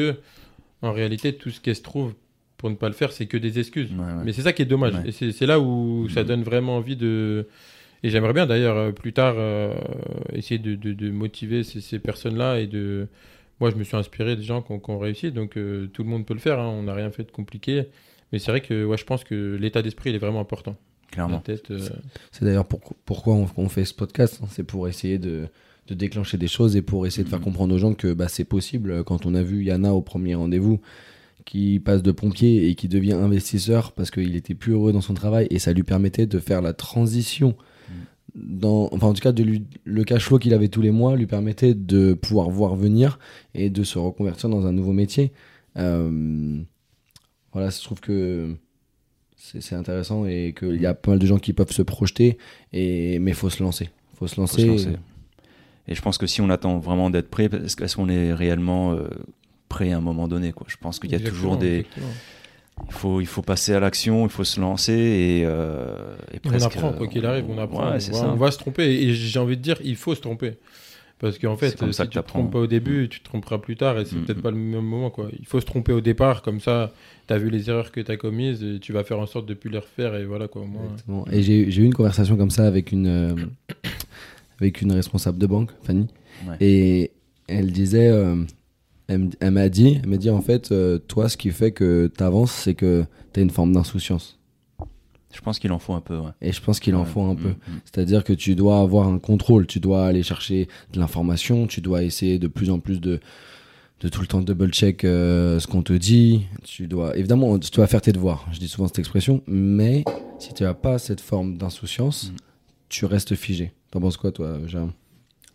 en réalité, tout ce qu'elle se trouve pour ne pas le faire, c'est que des excuses. Ouais, ouais. Mais c'est ça qui est dommage. Ouais. Et c'est là où ça donne vraiment envie de. Et j'aimerais bien d'ailleurs euh, plus tard euh, essayer de, de- de motiver ces, ces personnes-là et de. Moi, je me suis inspiré des gens qui ont, qui ont réussi, donc euh, tout le monde peut le faire. hein. On n'a rien fait de compliqué. Mais c'est vrai que ouais, je pense que l'état d'esprit il est vraiment important. La Clairement. tête, euh, C'est d'ailleurs pour- pourquoi on, on fait ce podcast. hein. C'est pour essayer de, de déclencher des choses et pour essayer de faire Mhm. comprendre aux gens que bah, c'est possible. Quand on a vu Yana au premier rendez-vous, qui passe de pompier et qui devient investisseur parce qu'il était plus heureux dans son travail et ça lui permettait de faire la transition dans, enfin en tout cas de lui, le cash flow qu'il avait tous les mois lui permettait de pouvoir voir venir et de se reconvertir dans un nouveau métier. Euh, voilà, je trouve que c'est intéressant et qu'il y a pas mal de gens qui peuvent se projeter, et, mais il faut se lancer. faut se Faut lancer. se lancer. Et je pense que si on attend vraiment d'être prêt, est-ce qu'on est réellement euh, prêt à un moment donné quoi? Je pense qu'il y a toujours des. Il faut, il faut passer à l'action, il faut se lancer et. euh, et On presque, apprend, quoi qu'il arrive, on apprend. Ouais, on, va, ça. on va se tromper. Et j'ai envie de dire, il faut se tromper. Parce qu'en fait, euh, ça si que tu te trompes pas au début, tu te tromperas plus tard et c'est Mm, peut-être mm. pas le même moment. Quoi. Il faut se tromper au départ, comme ça, tu as vu les erreurs que tu as commises et tu vas faire en sorte de plus les refaire. Et voilà, quoi. moins. Exactement. Et j'ai j'ai eu une conversation comme ça avec une, euh, avec une responsable de banque, Fanny. Ouais. Et elle disait, euh, elle, m'a dit, elle m'a dit en fait, euh, toi, ce qui fait que tu avances, c'est que tu as une forme d'insouciance. Je pense qu'il en faut un peu. Ouais. Et je pense qu'il en Ouais. faut un peu. Mm, mm. C'est-à-dire que tu dois avoir un contrôle, tu dois aller chercher de l'information, tu dois essayer de plus en plus de, de tout le temps double-check euh, ce qu'on te dit. Tu dois, évidemment, tu dois faire tes devoirs. Je dis souvent cette expression, mais si tu n'as pas cette forme d'insouciance, Mm. tu restes figé. T'en penses quoi, toi, Jérôme?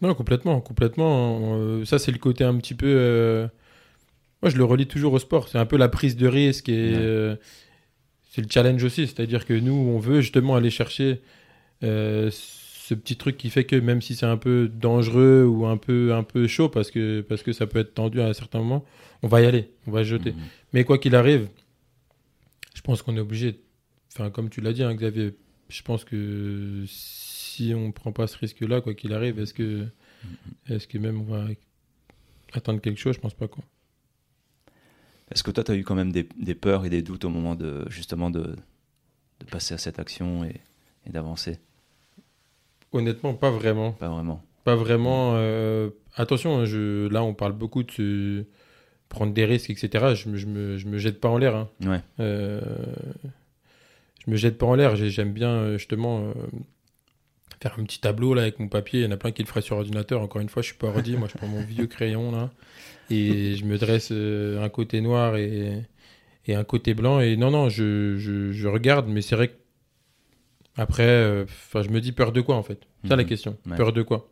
Non, complètement, complètement. Euh, ça, c'est le côté un petit peu. euh, Moi, je le relie toujours au sport. C'est un peu la prise de risque et Ouais. euh, c'est le challenge aussi. C'est-à-dire que nous, on veut justement aller chercher euh, ce petit truc qui fait que même si c'est un peu dangereux ou un peu, un peu chaud parce que, parce que ça peut être tendu à un certain moment, on va y aller, on va jeter. Mhm. Mais quoi qu'il arrive, je pense qu'on est obligé. Enfin, comme tu l'as dit, hein, Xavier, je pense que si on prend pas ce risque-là, quoi qu'il arrive, est-ce que, est-ce que même on va atteindre quelque chose? Je pense pas quoi. Est-ce que toi, tu as eu quand même des, des peurs et des doutes au moment de justement de, de passer à cette action et, et d'avancer? Honnêtement, pas vraiment. Pas vraiment. Pas vraiment. euh, Attention, hein, je... là, on parle beaucoup de prendre des risques, etc. Je me, je me, je me jette pas en l'air. hein. Ouais. Euh, je me jette pas en l'air. J'ai- J'aime bien euh, justement euh, faire un petit tableau là avec mon papier. Il y en a plein qui le feraient sur ordinateur. Encore une fois, je suis pas ordi. Moi, je prends mon vieux crayon là et je me dresse euh, un côté noir et, et un côté blanc. Et non, non, je, je, je regarde, mais c'est vrai que après, euh, je me dis peur de quoi en fait? C'est ça la Mhm. question. Ouais. Peur de quoi?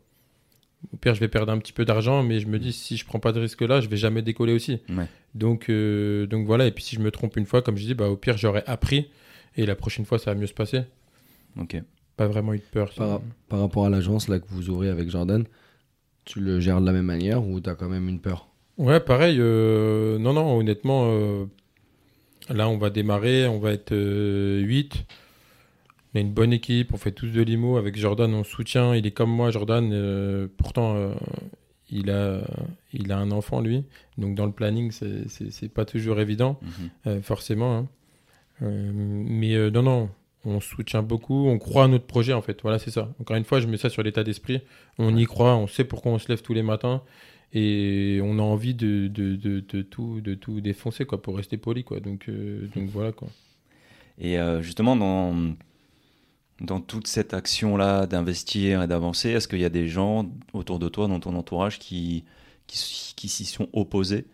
Au pire, je vais perdre un petit peu d'argent, mais je me dis si je prends pas de risque là, je vais jamais décoller aussi. Ouais. Donc, euh, donc voilà. Et puis si je me trompe une fois, comme je dis, bah, au pire, j'aurais appris. Et la prochaine fois, ça va mieux se passer. Ok. Pas vraiment eu de peur. par, par rapport à l'agence là que vous ouvrez avec Jordan, tu le gères de la même manière ou tu as quand même une peur? Ouais, pareil. euh, non, non, honnêtement, euh, là, on va démarrer. On va être 8. On a une bonne équipe. On fait tous de l'IMO. Avec Jordan, on soutient. Il est comme moi, Jordan. euh, pourtant, euh, il, a, il a un enfant, lui. Donc, dans le planning, c'est- pas toujours évident. Mhm. Euh, forcément. hein. Euh, mais euh, non, non, on soutient beaucoup, on croit à notre projet en fait. Voilà, c'est ça. Encore une fois, je mets ça sur l'état d'esprit. On y croit, on sait pourquoi on se lève tous les matins et on a envie de, de, de, de tout, de tout défoncer quoi, pour rester poli. Quoi. Donc, euh, donc voilà. Quoi. Et euh, justement, dans, dans toute cette action-là d'investir et d'avancer, est-ce qu'il y a des gens autour de toi, dans ton entourage, qui, qui, qui s'y sont opposés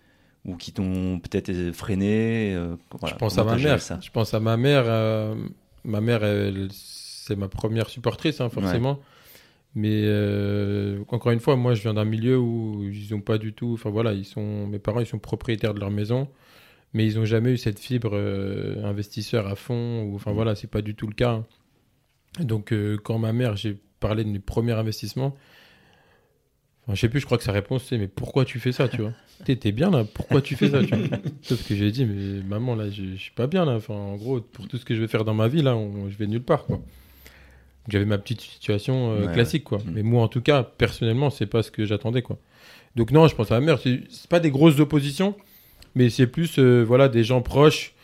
ou qui t'ont peut-être freiné euh, voilà, je pense à ma mère. Ça? Je pense à ma mère. Ma mère, c'est ma première supportrice, hein, forcément. Mais euh, encore une fois, moi, je viens d'un milieu où ils ont pas du tout. Enfin voilà, ils sont. Mes parents, ils sont propriétaires de leur maison, mais ils ont jamais eu cette fibre euh, investisseur à fond. Ou, enfin voilà, c'est pas du tout le cas. hein. Donc euh, quand ma mère, j'ai parlé de mes premiers investissements. Je sais plus, je crois que sa réponse c'est mais pourquoi tu fais ça, tu vois? T'es t'es bien là, pourquoi tu fais ça tu vois? Sauf que j'ai dit mais maman là, je, je suis pas bien là. Enfin en gros, pour tout ce que je vais faire dans ma vie là, on- je vais nulle part quoi. J'avais ma petite situation euh, Ouais, classique quoi. Mais moi en tout cas, personnellement, c'est pas ce que j'attendais quoi. Donc non, je pense à ma mère. C'est c'est pas des grosses oppositions, mais c'est plus euh, voilà des gens proches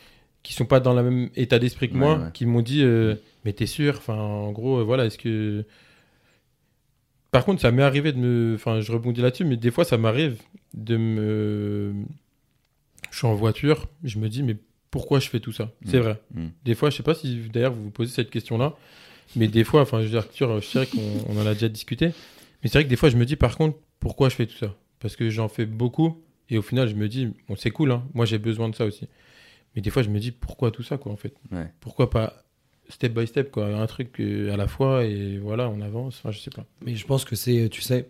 qui sont pas dans le même état d'esprit que Ouais, moi, ouais. qui m'ont dit euh, mais t'es sûr? Enfin en gros, euh, voilà, est-ce que par contre, ça m'est arrivé de me. Enfin, je rebondis là-dessus, mais des fois, ça m'arrive de me. Je suis en voiture, je me dis, mais pourquoi je fais tout ça? C'est Mm. vrai. Mm. Des fois, je sais pas si d'ailleurs vous vous posez cette question-là, mais des fois, enfin, je veux dire, Arthur, je sais qu'on on en a déjà discuté, mais c'est vrai que des fois, je me dis, par contre, pourquoi je fais tout ça? Parce que j'en fais beaucoup, et au final, je me dis, bon, c'est cool, hein, moi j'ai besoin de ça aussi. Mais des fois, je me dis, pourquoi tout ça, quoi, en fait? Ouais. Pourquoi pas step by step, quoi. Un truc euh, à la fois et voilà, on avance. Enfin, je sais pas. Mais je pense que c'est, tu sais,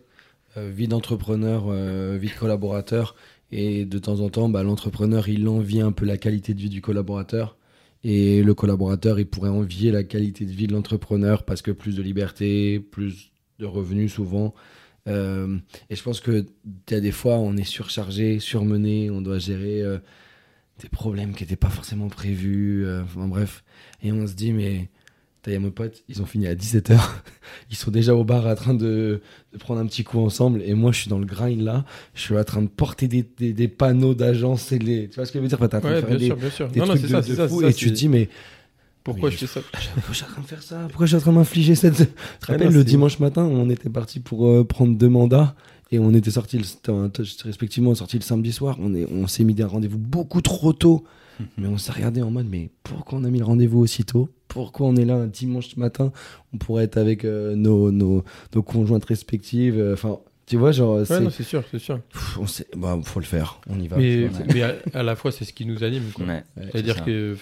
euh, vie d'entrepreneur, euh, vie de collaborateur. Et de temps en temps, bah, l'entrepreneur, il envie un peu la qualité de vie du collaborateur. Et le collaborateur, il pourrait envier la qualité de vie de l'entrepreneur parce que plus de liberté, plus de revenus souvent. Euh, et je pense que il y a des fois, on est surchargé, surmené, on doit gérer euh, des problèmes qui n'étaient pas forcément prévus. euh, enfin bref. Et on se dit, mais il y a mes potes, ils ont fini à 17h. Ils sont déjà au bar en train de, de prendre un petit coup ensemble. Et moi, je suis dans le grind là. Je suis en train de porter des, des, des panneaux d'agence et les. Tu vois ce que je veux dire? Enfin, t'es en train Ouais, de bien des, sûr, bien sûr. des Non, non, trucs de, ça, de c'est ça. fou. ça, et tu te dis, mais Pourquoi je fais ça? pourquoi je suis en train de faire ça? Pourquoi je suis en train de m'infliger cette. Tu te rappelles, non, le dimanche matin, on était parti pour euh, prendre deux mandats? Et on était sortis, respectivement, sortis le samedi soir. On est- on s'est mis des rendez-vous beaucoup trop tôt. Mais on s'est regardé en mode, mais pourquoi on a mis le rendez-vous aussi tôt? Pourquoi on est là un dimanche matin? On pourrait être avec euh, nos, nos, nos conjointes respectives. euh, Enfin, tu vois, genre, Ouais, c'est- non, c'est sûr, c'est sûr. pff, on sait- bah, faut le faire. On y va. Mais, à, à la fois, c'est ce qui nous anime. Ouais, Ouais. C'est-à-dire que,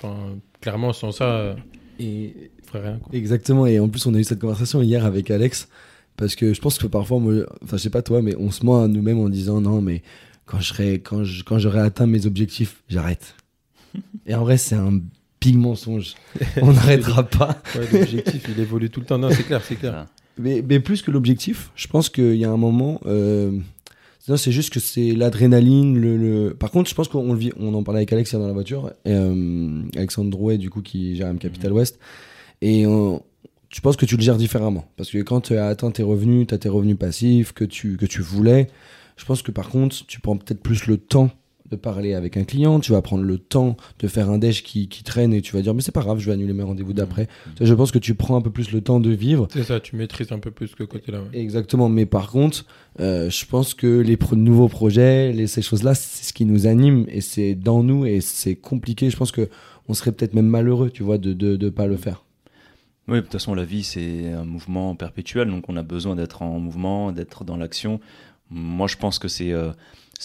clairement, sans ça, Et, on ferait rien. Quoi. Exactement, et en plus on a eu cette conversation hier avec Alex, parce que je pense que parfois, moi, enfin je sais pas toi, mais on se ment à nous-mêmes en disant non, mais quand je serai, quand je, quand j'aurai atteint mes objectifs, j'arrête. et en vrai, c'est un big mensonge. On n'arrêtera pas. Ouais, L'objectif, il évolue tout le temps. Non, c'est clair, c'est clair. Mais, mais plus que l'objectif, je pense qu'il y a un moment. Euh, non, c'est juste que c'est l'adrénaline. Le, le- Par contre, je pense qu'on vit. On en parlait avec Alex hier dans la voiture. Et, euh, Alexandre Drouet, du coup, qui gère M Capital West. Et euh, je pense que tu le gères différemment? Parce que quand tu as atteint tes revenus, tu as tes revenus passifs que tu, que tu voulais. Je pense que par contre, tu prends peut-être plus le temps de parler avec un client, tu vas prendre le temps de faire un déj qui, qui traîne et tu vas dire mais c'est pas grave, je vais annuler mes rendez-vous d'après. Je pense que tu prends un peu plus le temps de vivre C'est ça, tu maîtrises un peu plus ce côté-là. ouais. Exactement, mais par contre, euh, je pense que les pro- nouveaux projets, les, ces choses-là, c'est ce qui nous anime et c'est dans nous et c'est compliqué. Je pense que on serait peut-être même malheureux, tu vois, de de, de pas le faire. Oui, de toute façon, la vie, c'est un mouvement perpétuel, donc on a besoin d'être en mouvement, d'être dans l'action. Moi, je pense que c'est euh,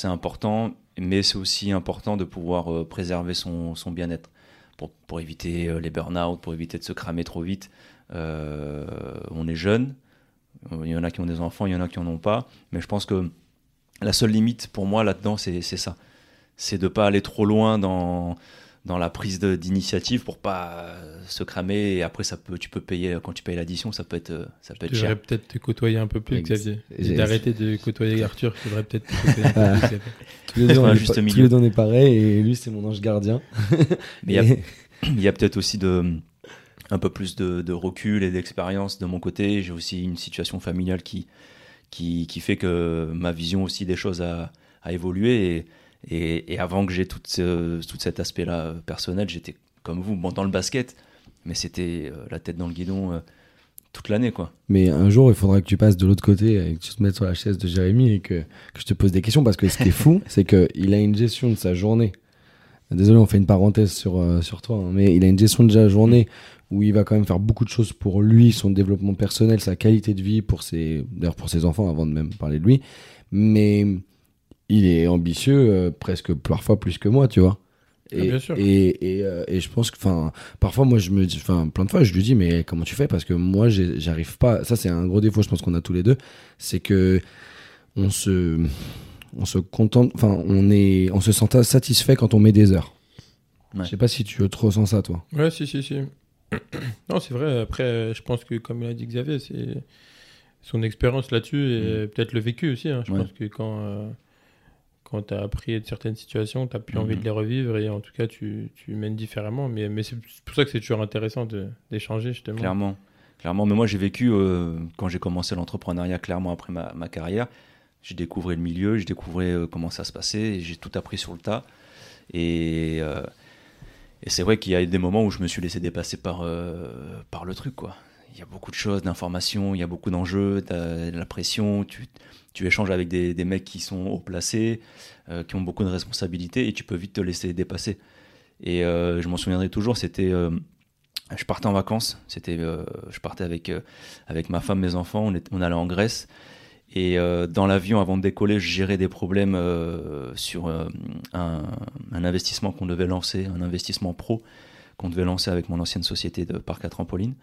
important, mais c'est aussi important de pouvoir euh, préserver son, son bien-être pour, pour éviter euh, les burn-out, pour éviter de se cramer trop vite. On est jeune, il y en a qui ont des enfants, il y en a qui en ont pas, mais je pense que la seule limite pour moi là-dedans, c'est ça. C'est de pas aller trop loin dans, dans la prise de- d'initiative pour pas euh, se cramer et après ça peut tu peux payer quand tu payes l'addition ça peut être euh, ça peut être cher peut-être te côtoyer un peu plus, Ex- Xavier. d'arrêter de côtoyer Arthur, tu devrais peut-être Xavier. Tous les deux, on est juste pas- milieu. tous les deux, on est pareil et lui, c'est mon ange gardien. mais il y a, Et- il y a peut-être aussi de un peu plus de, de recul et d'expérience de mon côté j'ai aussi une situation familiale qui qui, qui fait que ma vision aussi des choses a, a évolué et, et, et avant que j'ai tout, ce, tout cet aspect là personnel j'étais comme vous bon dans le basket mais c'était euh, la tête dans le guidon euh, toute l'année quoi Mais un jour, il faudra que tu passes de l'autre côté et que tu te mettes sur la chaise de Jérémy et que, que je te pose des questions parce que ce qui est fou, c'est qu'il a une gestion de sa journée. Désolé, on fait une parenthèse sur, euh, sur toi, hein, mais il a une gestion de sa journée où il va quand même faire beaucoup de choses pour lui, son développement personnel, sa qualité de vie, pour ses, d'ailleurs pour ses enfants avant de même parler de lui. Mais il est ambitieux, euh, presque parfois plus que moi, tu vois. Et, Ah, bien sûr. et, et, euh, et je pense que, enfin, parfois, moi, je me dis, enfin, plein de fois, je lui dis, mais comment tu fais? Parce que moi, j'arrive pas. Ça, c'est un gros défaut, je pense qu'on a tous les deux. C'est que on se, on se contente, enfin, on est, on se sent satisfait quand on met des heures. Ouais. Je sais pas si tu te ressens ça, toi. Ouais, si, si, si. non, c'est vrai. Après, je pense que, comme l'a dit Xavier, c'est son expérience là-dessus et peut-être le vécu aussi. hein. Je Ouais. pense que quand, euh, quand tu as appris de certaines situations, tu n'as plus Mhm. envie de les revivre et en tout cas, tu, tu mènes différemment. Mais, mais c'est pour ça que c'est toujours intéressant d'échanger, justement. Clairement. Clairement. Mais moi, j'ai vécu, euh, quand j'ai commencé l'entrepreneuriat, clairement après ma, ma carrière, j'ai découvert le milieu, j'ai découvert euh, comment ça se passait, j'ai tout appris sur le tas. Et, euh, et c'est vrai qu'il y a eu des moments où je me suis laissé dépasser par, euh, par le truc, quoi. Il y a beaucoup de choses, d'informations, il y a beaucoup d'enjeux, de la pression, tu, tu échanges avec des, des mecs qui sont haut placés, euh, qui ont beaucoup de responsabilités, et tu peux vite te laisser dépasser. Et euh, je m'en souviendrai toujours, c'était... euh, je partais en vacances, c'était, je partais avec, avec ma femme, mes enfants, on, est- on allait en Grèce. Et dans l'avion, avant de décoller, je gérais des problèmes sur un, un investissement qu'on devait lancer, un investissement pro qu'on devait lancer avec mon ancienne société de parc à trampoline.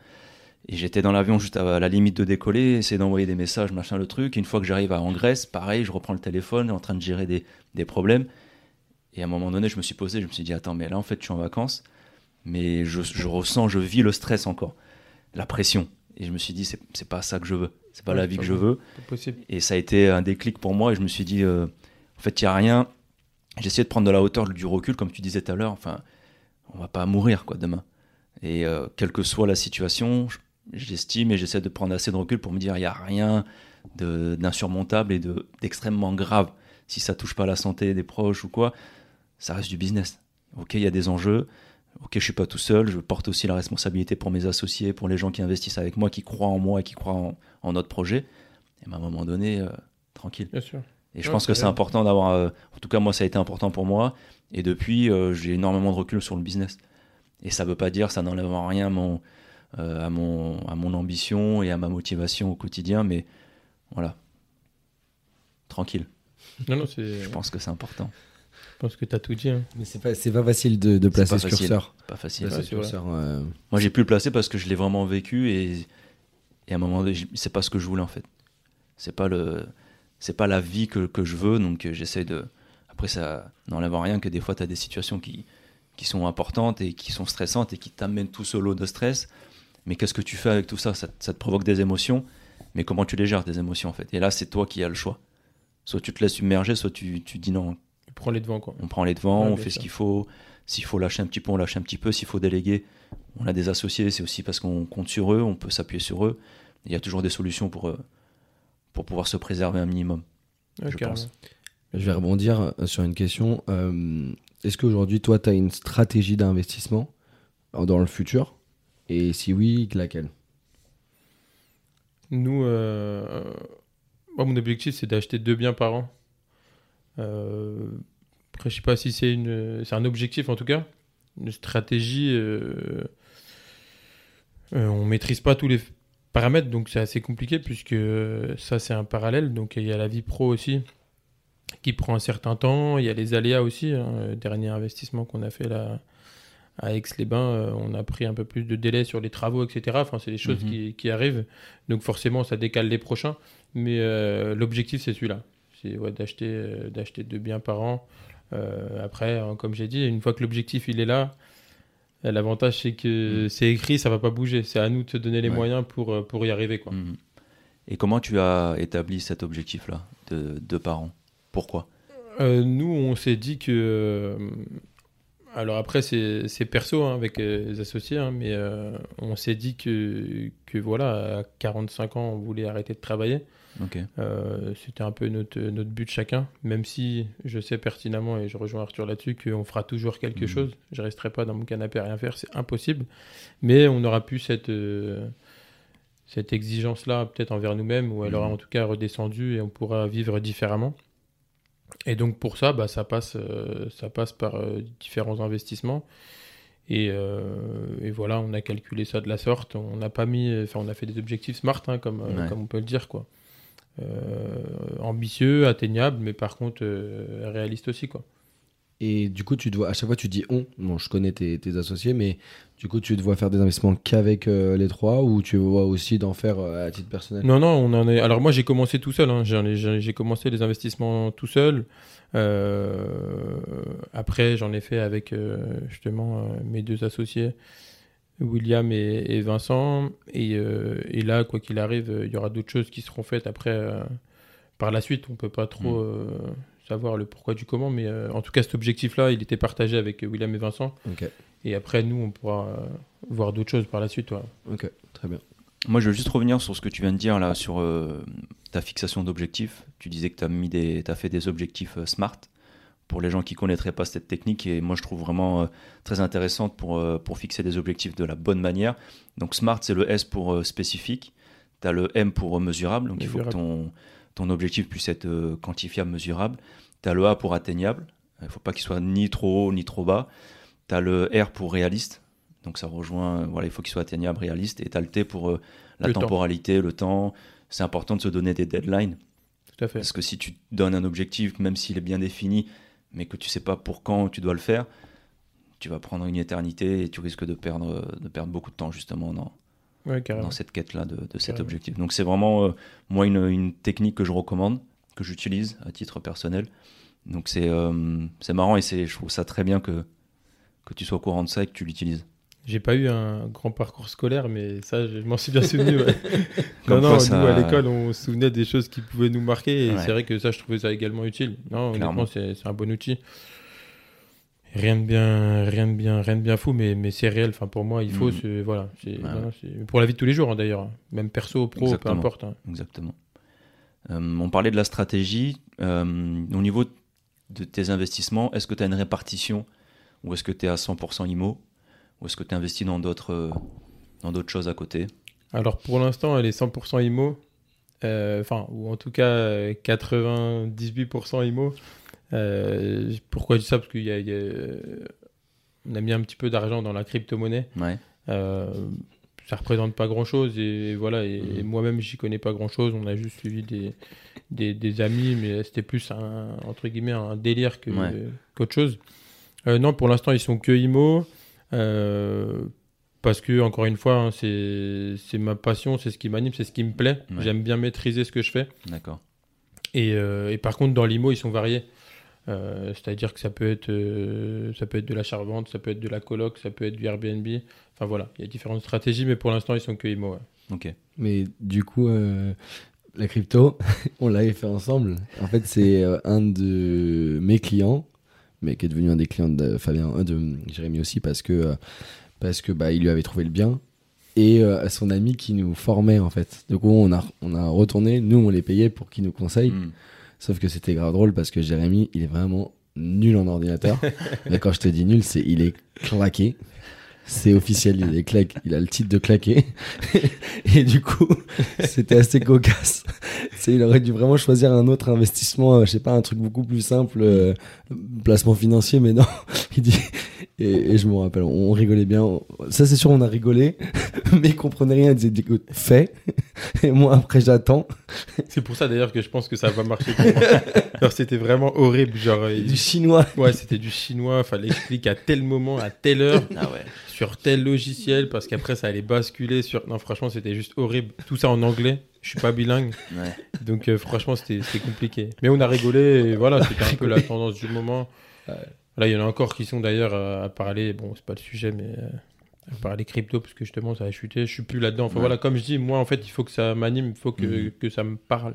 Et j'étais dans l'avion juste à la limite de décoller, essayer d'envoyer des messages, machin, le truc. Une fois que j'arrive en Grèce, pareil, je reprends le téléphone, en train de gérer des, des, problèmes. Et à un moment donné, je me suis posé, je me suis dit, attends, mais là, en fait, je suis en vacances, mais je, je ressens, je vis le stress encore, la pression. Et je me suis dit, c'est pas ça que je veux, c'est pas la vie que je veux. Et ça a été un déclic pour moi, et je me suis dit, euh, en fait, il n'y a rien. Essayé de prendre de la hauteur, du recul, comme tu disais tout à l'heure. Enfin, on va pas mourir, quoi, demain. Et euh, quelle que soit la situation, j'estime et j'essaie de prendre assez de recul pour me dire il n'y a rien d'insurmontable et d'extrêmement grave. Si ça touche pas la santé des proches ou quoi, ça reste du business. Ok, il y a des enjeux. Ok, je suis pas tout seul. Je porte aussi la responsabilité pour mes associés, pour les gens qui investissent avec moi, qui croient en moi et qui croient en, notre projet. Et à un moment donné, euh, tranquille. Bien sûr. Et je pense que c'est important d'avoir. Euh, en tout cas, moi, ça a été important pour moi. Et depuis, euh, j'ai énormément de recul sur le business. Et ça veut pas dire, ça n'enlève en rien mon, à, mon, à mon ambition et à ma motivation au quotidien, mais voilà, tranquille. Non, non, Je pense que c'est important. Je pense que tu as tout dit. Hein. Mais c'est pas, pas facile de, de placer ce curseur. Pas facile. Moi, j'ai pu le placer parce que je l'ai vraiment vécu et, et à un moment donné, c'est pas ce que je voulais en fait. C'est pas le, c'est pas la vie que, que je veux, donc euh, j'essaie de. Après, ça n'enlève rien que des fois, tu as des situations qui, qui sont importantes et qui sont stressantes et qui t'amènent tout ce lot de stress mais qu'est-ce que tu fais avec tout ça, ça, te provoque des émotions, mais comment tu les gères, des émotions en fait? Et là, c'est toi qui as le choix. Soit tu te laisses submerger, soit tu, tu dis non. On prend les devants, quoi. On prend les devants, on fait ce qu'il faut. S'il faut lâcher un petit peu, on lâche un petit peu. S'il faut déléguer, on a des associés, c'est aussi parce qu'on compte sur eux, on peut s'appuyer sur eux. Il y a toujours des solutions pour, euh, pour pouvoir se préserver un minimum. je pense. Je vais rebondir euh, sur une question. Euh, est-ce qu'aujourd'hui, toi, tu as une stratégie d'investissement dans le futur? Et si oui, laquelle? Nous, euh, mon objectif, c'est d'acheter deux biens par an. Euh, après, je sais pas si c'est une, un objectif en tout cas, une stratégie. Euh, euh, on maîtrise pas tous les paramètres, donc c'est assez compliqué puisque ça c'est un parallèle. Donc il y a la vie pro aussi qui prend un certain temps. Il y a les aléas aussi. Hein, dernier investissement qu'on a fait là à Aix-les-Bains, euh, on a pris un peu plus de délai sur les travaux, etc. Enfin, c'est des choses mhm. qui, arrivent. Donc forcément, ça décale les prochains. Mais euh, l'objectif, c'est celui-là. C'est d'acheter, euh, d'acheter deux biens par an. après, hein, comme j'ai dit, une fois que l'objectif il est là, l'avantage c'est que mhm. c'est écrit, ça va pas bouger. C'est à nous de se donner les moyens pour, pour y arriver. Quoi. Mhm. Et comment tu as établi cet objectif-là de deux par an? Pourquoi? Nous, on s'est dit que alors après, c'est perso hein, avec euh, les associés, hein, mais euh, on s'est dit que, que, voilà, à 45 ans, on voulait arrêter de travailler. Euh, c'était un peu notre, notre but chacun, même si je sais pertinemment, et je rejoins Arthur là-dessus, qu'on fera toujours quelque mhm. chose. Je ne resterai pas dans mon canapé à rien faire, c'est impossible. Mais on aura pu cette, cette exigence-là, peut-être envers nous-mêmes, ou elle aura mhm. en tout cas redescendu et on pourra vivre différemment. Et donc pour ça, bah, ça, passe, euh, ça passe par euh, différents investissements. Et, euh, et, voilà, on a calculé ça de la sorte. On n'a pas mis, enfin, on a fait des objectifs smart, hein, comme, comme on peut le dire, quoi. ambitieux, atteignables, mais par contre réaliste aussi, quoi. Et du coup, tu dois, à chaque fois, tu dis on. Bon, je connais tes, tes associés, mais du coup, tu dois faire des investissements qu'avec euh, les trois ou tu vois aussi d'en faire euh, à titre personnel? Non, non, on en est. Alors, moi, j'ai commencé tout seul. Hein. J'ai commencé les investissements tout seul. Euh, après, j'en ai fait avec justement mes deux associés, William et, Vincent. Et, et, là, quoi qu'il arrive, il y aura d'autres choses qui seront faites après par la suite. On peut pas trop. Mm savoir le pourquoi du comment, mais euh, en tout cas, cet objectif-là, il était partagé avec euh, William et Vincent. Et après, nous, on pourra euh, voir d'autres choses par la suite. Ok, très bien. Moi, je veux juste revenir sur ce que tu viens de dire là, sur ta fixation d'objectifs. Tu disais que tu as, mis des, as fait des objectifs SMART pour les gens qui ne connaîtraient pas cette technique. Et moi, je trouve vraiment très intéressante pour, pour fixer des objectifs de la bonne manière. Donc, SMART, c'est le S pour spécifique. Tu as le M pour mesurable. Donc, il faut que ton ton objectif puisse être euh, quantifiable, mesurable. Tu as le A pour atteignable, il ne faut pas qu'il soit ni trop haut ni trop bas. Tu as le R pour réaliste, donc ça rejoint, voilà, il faut qu'il soit atteignable, réaliste. Et tu as le T pour euh, la temporalité, le temps. C'est important de se donner des deadlines. Tout à fait. Parce que si tu donnes un objectif, même s'il est bien défini, mais que tu sais pas pour quand tu dois le faire, tu vas prendre une éternité et tu risques de perdre, de perdre beaucoup de temps justement dans, Ouais, dans cette quête-là de, de cet Carrément. objectif. Donc c'est vraiment, euh, moi, une, une technique que je recommande, que j'utilise à titre personnel. Donc c'est euh, marrant et je trouve ça très bien que, que tu sois au courant de ça et que tu l'utilises. J'ai pas eu un grand parcours scolaire, mais ça, je m'en suis bien souvenu. ouais. Non, non, ça- nous, à l'école, on se souvenait des choses qui pouvaient nous marquer, et Ouais. c'est vrai que ça, je trouvais ça également utile. Non, honnêtement, c'est c'est un bon outil. Rien de bien, rien de bien, rien de bien fou, mais, mais c'est réel. Enfin, pour moi, il faut, c'est- voilà, c'est- Ouais, voilà, pour la vie de tous les jours, hein, d'ailleurs. Même perso, pro, Exactement. peu importe. hein. Exactement. Euh, on parlait de la stratégie. Euh, au niveau de tes investissements, est-ce que tu as une répartition ou est-ce que tu es à 100% IMO ou est-ce que tu investis dans d'autres euh, dans d'autres choses à côté? Alors, pour l'instant, elle est 100% IMO. Enfin, ou en tout cas, euh, 98% IMO. Euh, pourquoi je dis ça? Parce qu'il y a, y a- on a mis un petit peu d'argent dans la crypto-monnaie. Ouais. Euh, ça représente pas grand chose et voilà et, Mhm. et moi-même j'y connais pas grand chose on a juste suivi des, des, des amis mais c'était plus un entre guillemets un délire que Ouais. qu'autre chose Euh, non pour l'instant ils sont que IMO euh, parce que encore une fois hein, c'est c'est ma passion c'est ce qui m'anime c'est ce qui me plaît Ouais. j'aime bien maîtriser ce que je fais D'accord. et, euh, et par contre, dans l'IMO, ils sont variés. Euh, C'est-à-dire que ça peut, être, euh, ça peut être de l'achat-revente, ça peut être de la coloc, ça peut être du Airbnb. Enfin voilà, il y a différentes stratégies, mais pour l'instant, ils sont que IMO. ouais. Ok. Mais du coup, euh, la crypto, on l'avait fait ensemble. En fait, c'est euh, un de mes clients, mais qui est devenu un des clients de Fabien, euh, de Jérémy aussi, parce que, euh, parce que bah, il lui avait trouvé le bien. Et euh, son ami qui nous formait, en fait. Du coup, on a, on a retourné, nous, on les payait pour qu'ils nous conseillent. Hmm. Sauf que c'était grave drôle parce que Jérémy, il est vraiment nul en ordinateur. Mais quand je te dis nul, c'est il est claqué. C'est officiel, il est claqué. Il a le titre de claqué. Et du coup, c'était assez cocasse. C'est, il aurait dû vraiment choisir un autre investissement, euh, je sais pas, un truc beaucoup plus simple, euh, placement financier, mais non. Il dit, et, et je me rappelle, on rigolait bien. Ça, c'est sûr, on a rigolé, mais il comprenait rien. Il disait, écoute, fais. Et moi, après, j'attends. C'est pour ça d'ailleurs que je pense que ça va marcher pour c'était vraiment horrible. Genre, il- Du chinois. ouais, c'était du chinois, fallait expliquer à tel moment, à telle heure, Ah ouais. sur tel logiciel, parce qu'après, ça allait basculer sur. Non, franchement, c'était juste horrible. Tout ça en anglais. Je suis pas bilingue. Ouais. Donc euh, franchement, c'était compliqué. Mais on a rigolé, et voilà, c'était un peu la tendance du moment. Là, il y en a encore qui sont d'ailleurs à, parler, bon, c'est pas le sujet, mais euh, à parler crypto, parce que justement, ça a chuté, je suis plus là-dedans. Enfin Ouais. voilà, comme je dis, moi, en fait, il faut que ça m'anime, il faut que, Mhm. que ça me parle,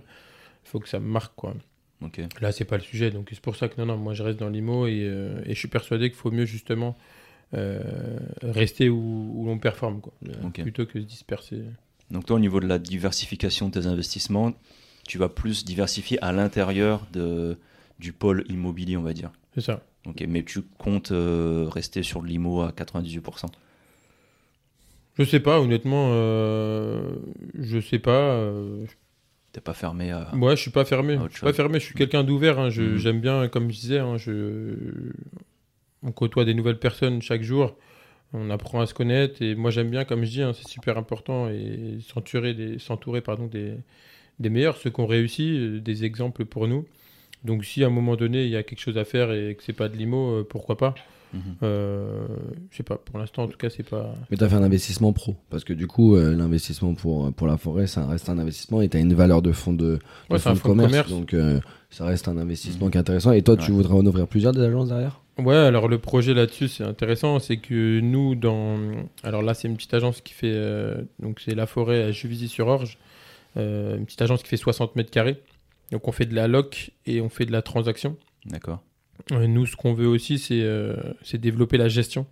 il faut que ça me marque, quoi. Ok. Là, c'est pas le sujet, donc c'est pour ça que non, non, moi, je reste dans l'IMO, et, euh, et je suis persuadé qu'il faut mieux, justement, euh, rester où, où l'on performe, quoi, plutôt que se disperser. Donc toi, au niveau de la diversification de tes investissements, tu vas plus diversifier à l'intérieur de, du pôle immobilier, on va dire. C'est ça. Ok, mais tu comptes euh, rester sur l'IMO à 98%. Je sais pas, honnêtement, euh, je sais pas. euh, T'es pas fermé à... Ouais, je suis pas fermé. Je suis pas fermé. Je suis quelqu'un d'ouvert. hein. Mhm. J'aime bien, comme je disais, hein, je... on côtoie des nouvelles personnes chaque jour. On apprend à se connaître. Et moi, j'aime bien, comme je dis, hein, c'est super important et s'entourer des, s'entourer pardon des, des meilleurs, ceux qui ont réussi, euh, des exemples pour nous. Donc, si à un moment donné il y a quelque chose à faire et que c'est pas de l'IMO, euh, pourquoi pas. Mhm. Euh, je sais pas. Pour l'instant, en tout cas, c'est pas. Mais tu as fait un investissement pro. Parce que du coup, euh, l'investissement pour, pour la forêt, ça reste un investissement et tu as une valeur de fonds de, de Ouais, c'est fonds un de fonds de commerce. commerce. Donc euh, ça reste un investissement Mhm. qui est intéressant. Et toi, tu voudrais en ouvrir plusieurs des agences derrière? Ouais, alors le projet là-dessus, c'est intéressant, c'est que nous, dans... Alors là, c'est une petite agence qui fait... euh, Donc c'est La Forêt à Juvisy-sur-Orge, euh, une petite agence qui fait 60 mètres carrés. Donc on fait de la loc et on fait de la transaction. D'accord. Euh, nous, ce qu'on veut aussi, c'est euh, développer la gestion.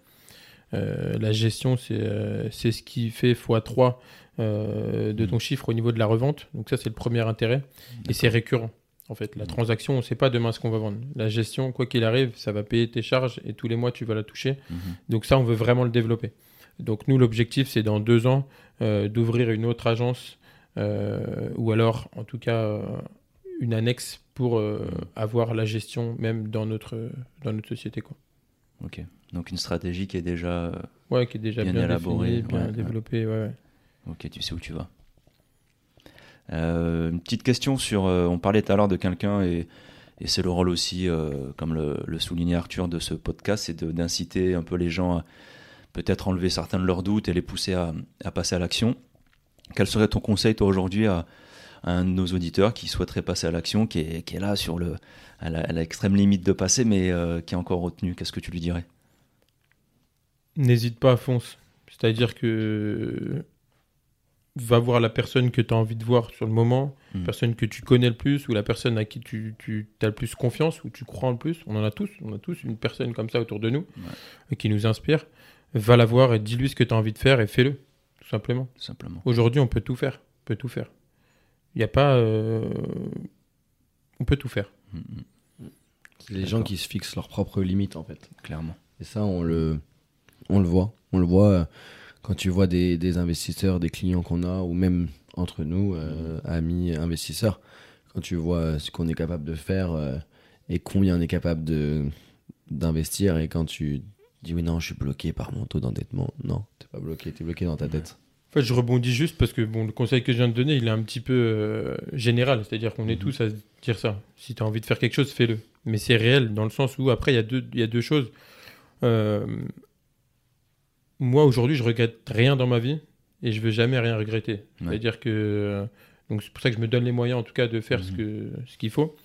Euh, la gestion, c'est euh, ce qui fait x3 euh, de ton chiffre au niveau de la revente. Donc ça, c'est le premier intérêt. Et c'est récurrent. En fait, la Mhm. transaction, on ne sait pas demain ce qu'on va vendre. La gestion, quoi qu'il arrive, ça va payer tes charges et tous les mois, tu vas la toucher. Mhm. Donc ça, on veut vraiment le développer. Donc nous, l'objectif, c'est dans deux ans d'ouvrir une autre agence euh, ou alors, en tout cas, euh, une annexe pour euh, avoir la gestion même dans notre, dans notre société. Quoi. Ok. Donc une stratégie qui est déjà... euh, Ouais, qui est déjà Bien bien, élaborée, définie, bien ouais, ouais. développée. Ouais. Ok, tu sais où tu vas. Euh, une petite question sur... euh, on parlait tout à l'heure de quelqu'un et, Et c'est le rôle aussi, euh, comme le, le soulignait Arthur, de ce podcast, c'est d'inciter un peu les gens à peut-être enlever certains de leurs doutes et les pousser à, à passer à l'action. Quel serait ton conseil, toi, aujourd'hui, à, à un de nos auditeurs qui souhaiterait passer à l'action, qui est, qui est là sur le, à la- l'extrême limite de passer, mais euh, qui est encore retenu Qu'est-ce que tu lui dirais? N'hésite pas, fonce. C'est-à-dire que va voir la personne que tu as envie de voir sur le moment, Mm. personne que tu connais le plus ou la personne à qui tu, tu as le plus confiance ou tu crois le plus. On en a tous, on a tous une personne comme ça autour de nous qui nous inspire. Va la voir et dis-lui ce que tu as envie de faire et fais-le, tout simplement. Simplement. Aujourd'hui, on peut tout faire. On peut tout faire. Il n'y a pas. euh, On peut tout faire. Mm, mm, C'est les gens qui se fixent leurs propres limites en fait. clairement. Et ça, on le, on le voit. On le voit euh, quand tu vois des, des investisseurs, des clients qu'on a, ou même entre nous, euh, amis, investisseurs, quand tu vois ce qu'on est capable de faire euh, et combien on est capable de d'investir, et quand tu dis oui, non, je suis bloqué par mon taux d'endettement. Non, t'es pas bloqué, t'es bloqué dans ta tête. En fait, je rebondis juste parce que bon, le conseil que je viens de donner, il est un petit peu euh, général. C'est-à-dire qu'on est Mhm. tous à dire ça. Si tu as envie de faire quelque chose, fais-le. Mais c'est réel dans le sens où, après, il y, a deux- y a deux choses. Euh, moi, aujourd'hui, je regrette rien dans ma vie et je veux jamais rien regretter. Ouais. C'est-à-dire que. euh, donc, c'est pour ça que je me donne les moyens, en tout cas, de faire ce Mhm. que ce qu'il faut.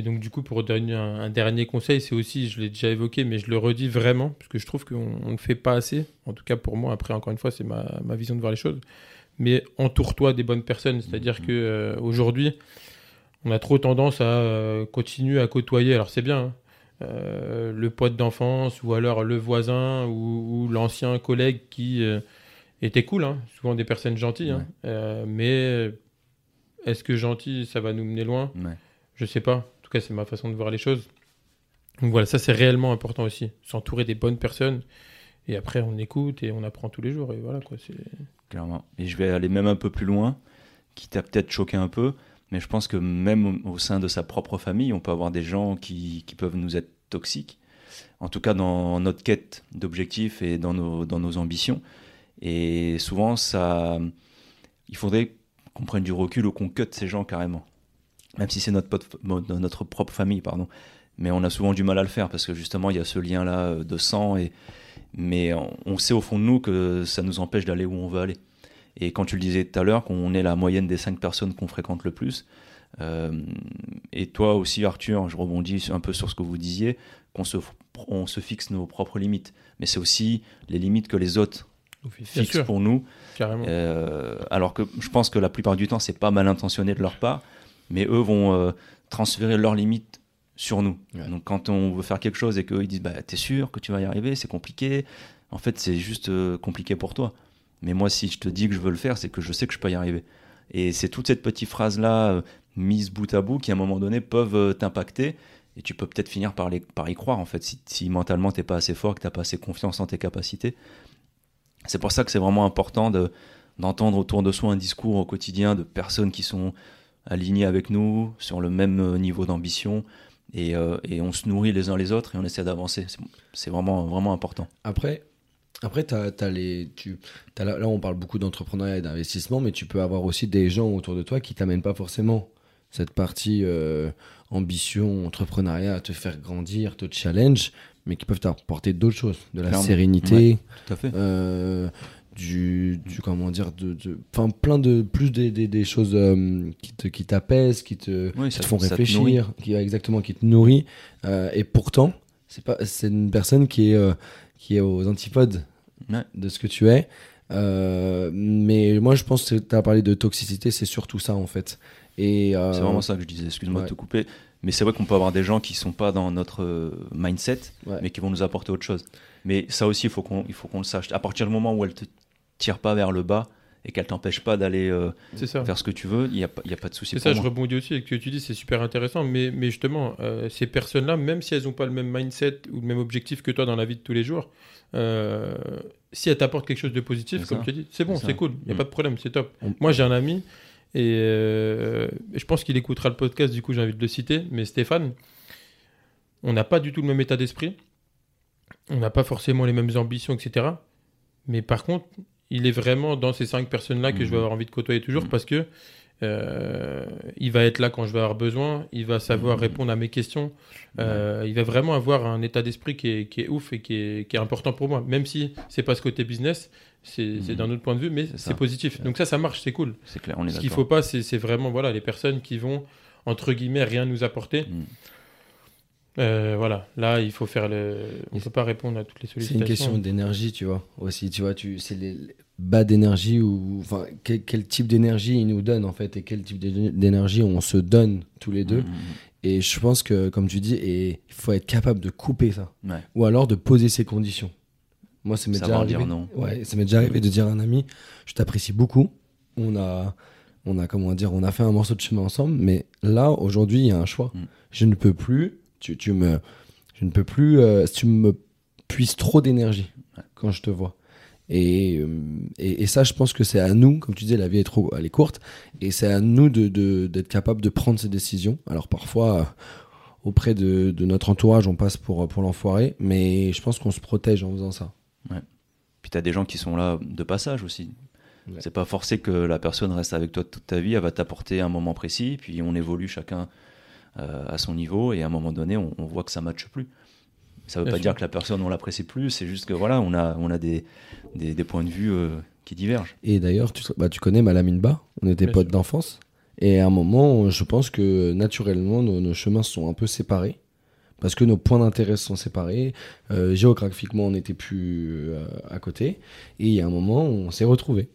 Et donc, du coup, pour donner un, un dernier conseil, c'est aussi, je l'ai déjà évoqué, mais je le redis vraiment, parce que je trouve qu'on ne le fait pas assez. En tout cas, pour moi, après, encore une fois, c'est ma, ma vision de voir les choses. Mais entoure-toi des bonnes personnes. C'est-à-dire que euh, aujourd'hui, on a trop tendance à euh, continuer à côtoyer. Alors, c'est bien, hein, euh, le pote d'enfance, ou alors le voisin, ou, ou l'ancien collègue qui était cool. hein. Souvent des personnes gentilles. hein. Ouais. Mais est-ce que gentil, ça va nous mener loin? Ouais. je sais pas. Tout cas, c'est ma façon de voir les choses. Donc voilà, ça c'est réellement important aussi. S'entourer des bonnes personnes. Et après, on écoute et on apprend tous les jours. Et voilà quoi. Clairement. Et je vais aller même un peu plus loin, qui t'a peut-être choqué un peu, mais je pense que même au sein de sa propre famille, on peut avoir des gens qui, peuvent nous être toxiques. En tout cas, dans notre quête d'objectifs et dans nos, dans nos ambitions. Et souvent, ça, il faudrait qu'on prenne du recul ou qu'on cut ces gens carrément. Même si c'est notre, propre famille, pardon. Mais on a souvent du mal à le faire parce que justement, il y a ce lien-là euh, de sang et, mais on, sait au fond de nous que ça nous empêche d'aller où on veut aller. Et quand tu le disais tout à l'heure, qu'on est la moyenne des cinq personnes qu'on fréquente le plus, euh, et toi aussi Arthur, je rebondis un peu sur ce que vous disiez, qu'on se, on se fixe nos propres limites. Mais c'est aussi les limites que les autres fixent sûr, pour nous. carrément. Euh, alors que je pense que la plupart du temps, c'est pas mal intentionné de leur part, mais eux vont euh, transférer leurs limites sur nous. Ouais. Donc quand on veut faire quelque chose et qu'eux ils disent bah, T'es sûr que tu vas y arriver C'est compliqué. En fait, c'est juste euh, compliqué pour toi. Mais moi, si je te dis que je veux le faire, c'est que je sais que je peux y arriver. Et c'est toute cette petite phrase-là, euh, mise bout à bout, qui à un moment donné peuvent t'impacter. Et tu peux peut-être finir par, les, par y croire, en fait, si, si mentalement t'es pas assez fort, que t'as pas assez confiance en tes capacités. C'est pour ça que c'est vraiment important de, d'entendre autour de soi un discours au quotidien de personnes qui sont alignées avec nous, sur le même euh, niveau d'ambition, et, euh, et on se nourrit les uns les autres et on essaie d'avancer. C'est, vraiment, vraiment important. Après, après t'as les, tu, là, là, on parle beaucoup d'entrepreneuriat et d'investissement, mais tu peux avoir aussi des gens autour de toi qui t'amènent pas forcément cette partie euh, ambition, entrepreneuriat, à te faire grandir, te challenge, mais qui peuvent t'apporter d'autres choses, de la Clairement. sérénité, Tout à fait. euh, du, du comment dire, de, enfin plein de plus des, des, des choses euh, qui te, qui t'apaisent, qui te, Oui, qui ça- te font ça te réfléchir, qui exactement qui te nourrit. Euh, et pourtant, c'est pas, c'est une personne qui est euh, qui est aux antipodes Ouais. de ce que tu es. Mais moi, je pense que tu as parlé de toxicité, c'est surtout ça en fait. Et C'est vraiment ça que je disais, excuse-moi ouais. de te couper. Mais c'est vrai qu'on peut avoir des gens qui sont pas dans notre mindset, Ouais. mais qui vont nous apporter autre chose. Mais ça aussi, il faut qu'on il faut qu'on le sache. À partir du moment où elle te tire pas vers le bas et qu'elle t'empêche pas d'aller euh, faire ce que tu veux, il n'y a, a pas de souci C'est ça, je rebondis aussi avec ce que tu dis, c'est super intéressant. Mais, mais justement, euh, ces personnes-là, même si elles n'ont pas le même mindset ou le même objectif que toi dans la vie de tous les jours, euh, si elles t'apportent quelque chose de positif, comme ça. tu dis, c'est bon, C'est cool, il n'y a Mm. pas de problème, c'est top. Moi, j'ai un ami, et je pense qu'il écoutera le podcast, du coup, j'ai envie de le citer, mais Stéphane, on n'a pas du tout le même état d'esprit, on n'a pas forcément les mêmes ambitions, etc. Mais par contre, il est vraiment dans ces cinq personnes-là que je vais Mhm. avoir envie de côtoyer toujours Mhm. parce que Euh, il va être là quand je vais avoir besoin. Il va savoir Mhm. répondre à mes questions. Euh, Il va vraiment avoir un état d'esprit qui est, qui est ouf et qui est, qui est important pour moi. Même si c'est pas ce côté business, c'est d'un autre point de vue, mais C'est ça. positif. Donc ça, ça marche, c'est cool. C'est clair, on est Ce qu'il faut pas, c'est c'est vraiment voilà les personnes qui vont entre guillemets rien nous apporter. Euh, voilà, là il faut faire le. On Et peut pas répondre à toutes les C'est sollicitations. une question d'énergie, tu vois. Aussi, tu vois, tu, c'est les bas d'énergie ou enfin quel, quel type d'énergie ils nous donnent en fait et quel type d'é- d'énergie on se donne tous les deux. Mm, mm, Et je pense que, comme tu dis, et il faut être capable de couper ça. Ouais. ou alors de poser ses conditions. Moi, ça m'est déjà arrivé. dire non. Ouais, ça m'est déjà arrivé de dire à un ami, je t'apprécie beaucoup. On a, on a comment dire, on a fait un morceau de chemin ensemble, mais là aujourd'hui il y a un choix. Mm. Je ne peux plus. Tu, tu me, je ne peux plus. euh, tu me puisses trop d'énergie Ouais. quand je te vois. Et, euh, et, et ça, je pense que c'est à nous, comme tu disais, la vie est trop, elle est courte, et c'est à nous de, de- d'être capable de prendre ces décisions. Alors parfois, euh, auprès de, de notre entourage, on passe pour, pour l'enfoiré, mais je pense qu'on se protège en faisant ça. Puis t'as des gens qui sont là de passage aussi. Ouais. C'est pas forcé que la personne reste avec toi toute ta vie, elle va t'apporter un moment précis, puis on évolue chacun à son niveau, et à un moment donné, on, on voit que ça matche plus. Ça veut Bien pas sûr. dire que la personne on l'apprécie plus, c'est juste que voilà, on a, on a des, des, des points de vue euh, qui divergent. Et d'ailleurs, tu, bah, tu connais Malamine Ba, on était Bien potes d'enfance. Et à un moment, je pense que naturellement, nos, nos chemins sont un peu séparés. Parce que nos points d'intérêt sont séparés. Euh, géographiquement, on n'était plus euh, à côté. Et il y a un moment, on s'est retrouvés.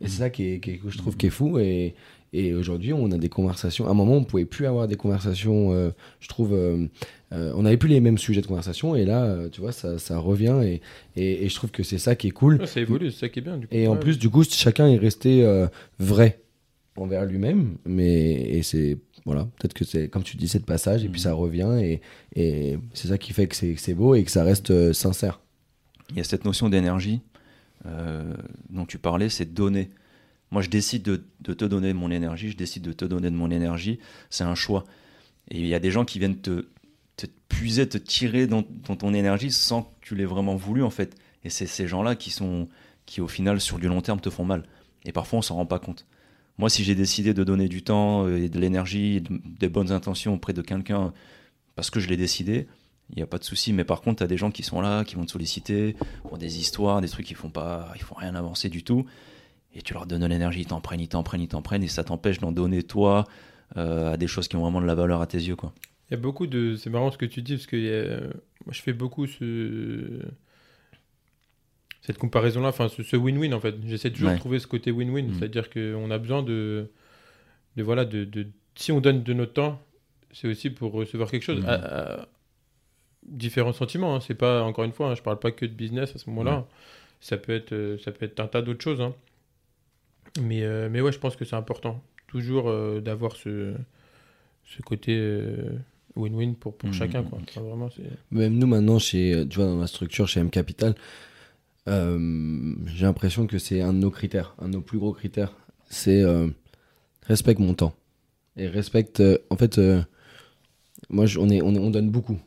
Et c'est ça qui est, qui est- que je trouve qui est fou. Et, et aujourd'hui, on a des conversations. À un moment, on pouvait plus avoir des conversations, euh, je trouve. euh, euh, on n'avait plus les mêmes sujets de conversation. Et là, euh, tu vois, ça, ça revient. Et, et, et je trouve que c'est ça qui est cool. Ouais, ça évolue, c'est ça qui est bien. Du coup. Et en plus, du coup, chacun est resté euh, vrai envers lui-même. Mais et c'est voilà, peut-être que c'est comme tu dis, c'est de passage et puis Mhm. ça revient et, et c'est ça qui fait que c'est beau et que ça reste euh, sincère. Il y a cette notion d'énergie euh, dont tu parlais, c'est donner. Moi, je décide de, te donner de mon énergie, je décide de te donner de mon énergie, c'est un choix. Et il y a des gens qui viennent te, puiser, te tirer dans, ton énergie sans que tu l'aies vraiment voulu, en fait. Et c'est ces gens-là qui, sont, qui, au final, sur du long terme, te font mal. Et parfois, on s'en rend pas compte. Moi, si j'ai décidé de donner du temps euh, et de l'énergie, des bonnes intentions auprès de quelqu'un parce que je l'ai décidé, il n'y a pas de souci. Mais par contre, tu as des gens qui sont là, qui vont te solliciter pour des histoires, des trucs qui font pas, ils font rien avancer du tout. Et tu leur donnes de l'énergie, ils t'en prennent, ils t'en prennent, ils t'en prennent, et ça t'empêche d'en donner toi euh, à des choses qui ont vraiment de la valeur à tes yeux, quoi. Il y a beaucoup de. C'est marrant ce que tu dis, parce que a- moi, je fais beaucoup ce. Cette comparaison-là, enfin ce win-win en fait. J'essaie toujours Ouais. de trouver ce côté win-win, Mm. c'est-à-dire qu'on a besoin de, de voilà, de, de- si on donne de notre temps, c'est aussi pour recevoir quelque chose. Mm. À- à- différents sentiments, hein. c'est pas encore une fois, hein, je parle pas que de business à ce moment-là. Ça peut être, euh, ça peut être un tas d'autres choses. hein. Mais, euh, mais ouais, je pense que c'est important toujours euh, d'avoir ce, ce côté euh, win-win pour, pour Mhm. chacun. Quoi. Enfin, vraiment, c'est... Même nous maintenant, chez, tu vois, dans la structure chez M Capital, euh, j'ai l'impression que c'est un de nos critères, un de nos plus gros critères. C'est euh, respecte mon temps et respecte. euh, en fait, euh, moi, je- on est, on est- on donne beaucoup.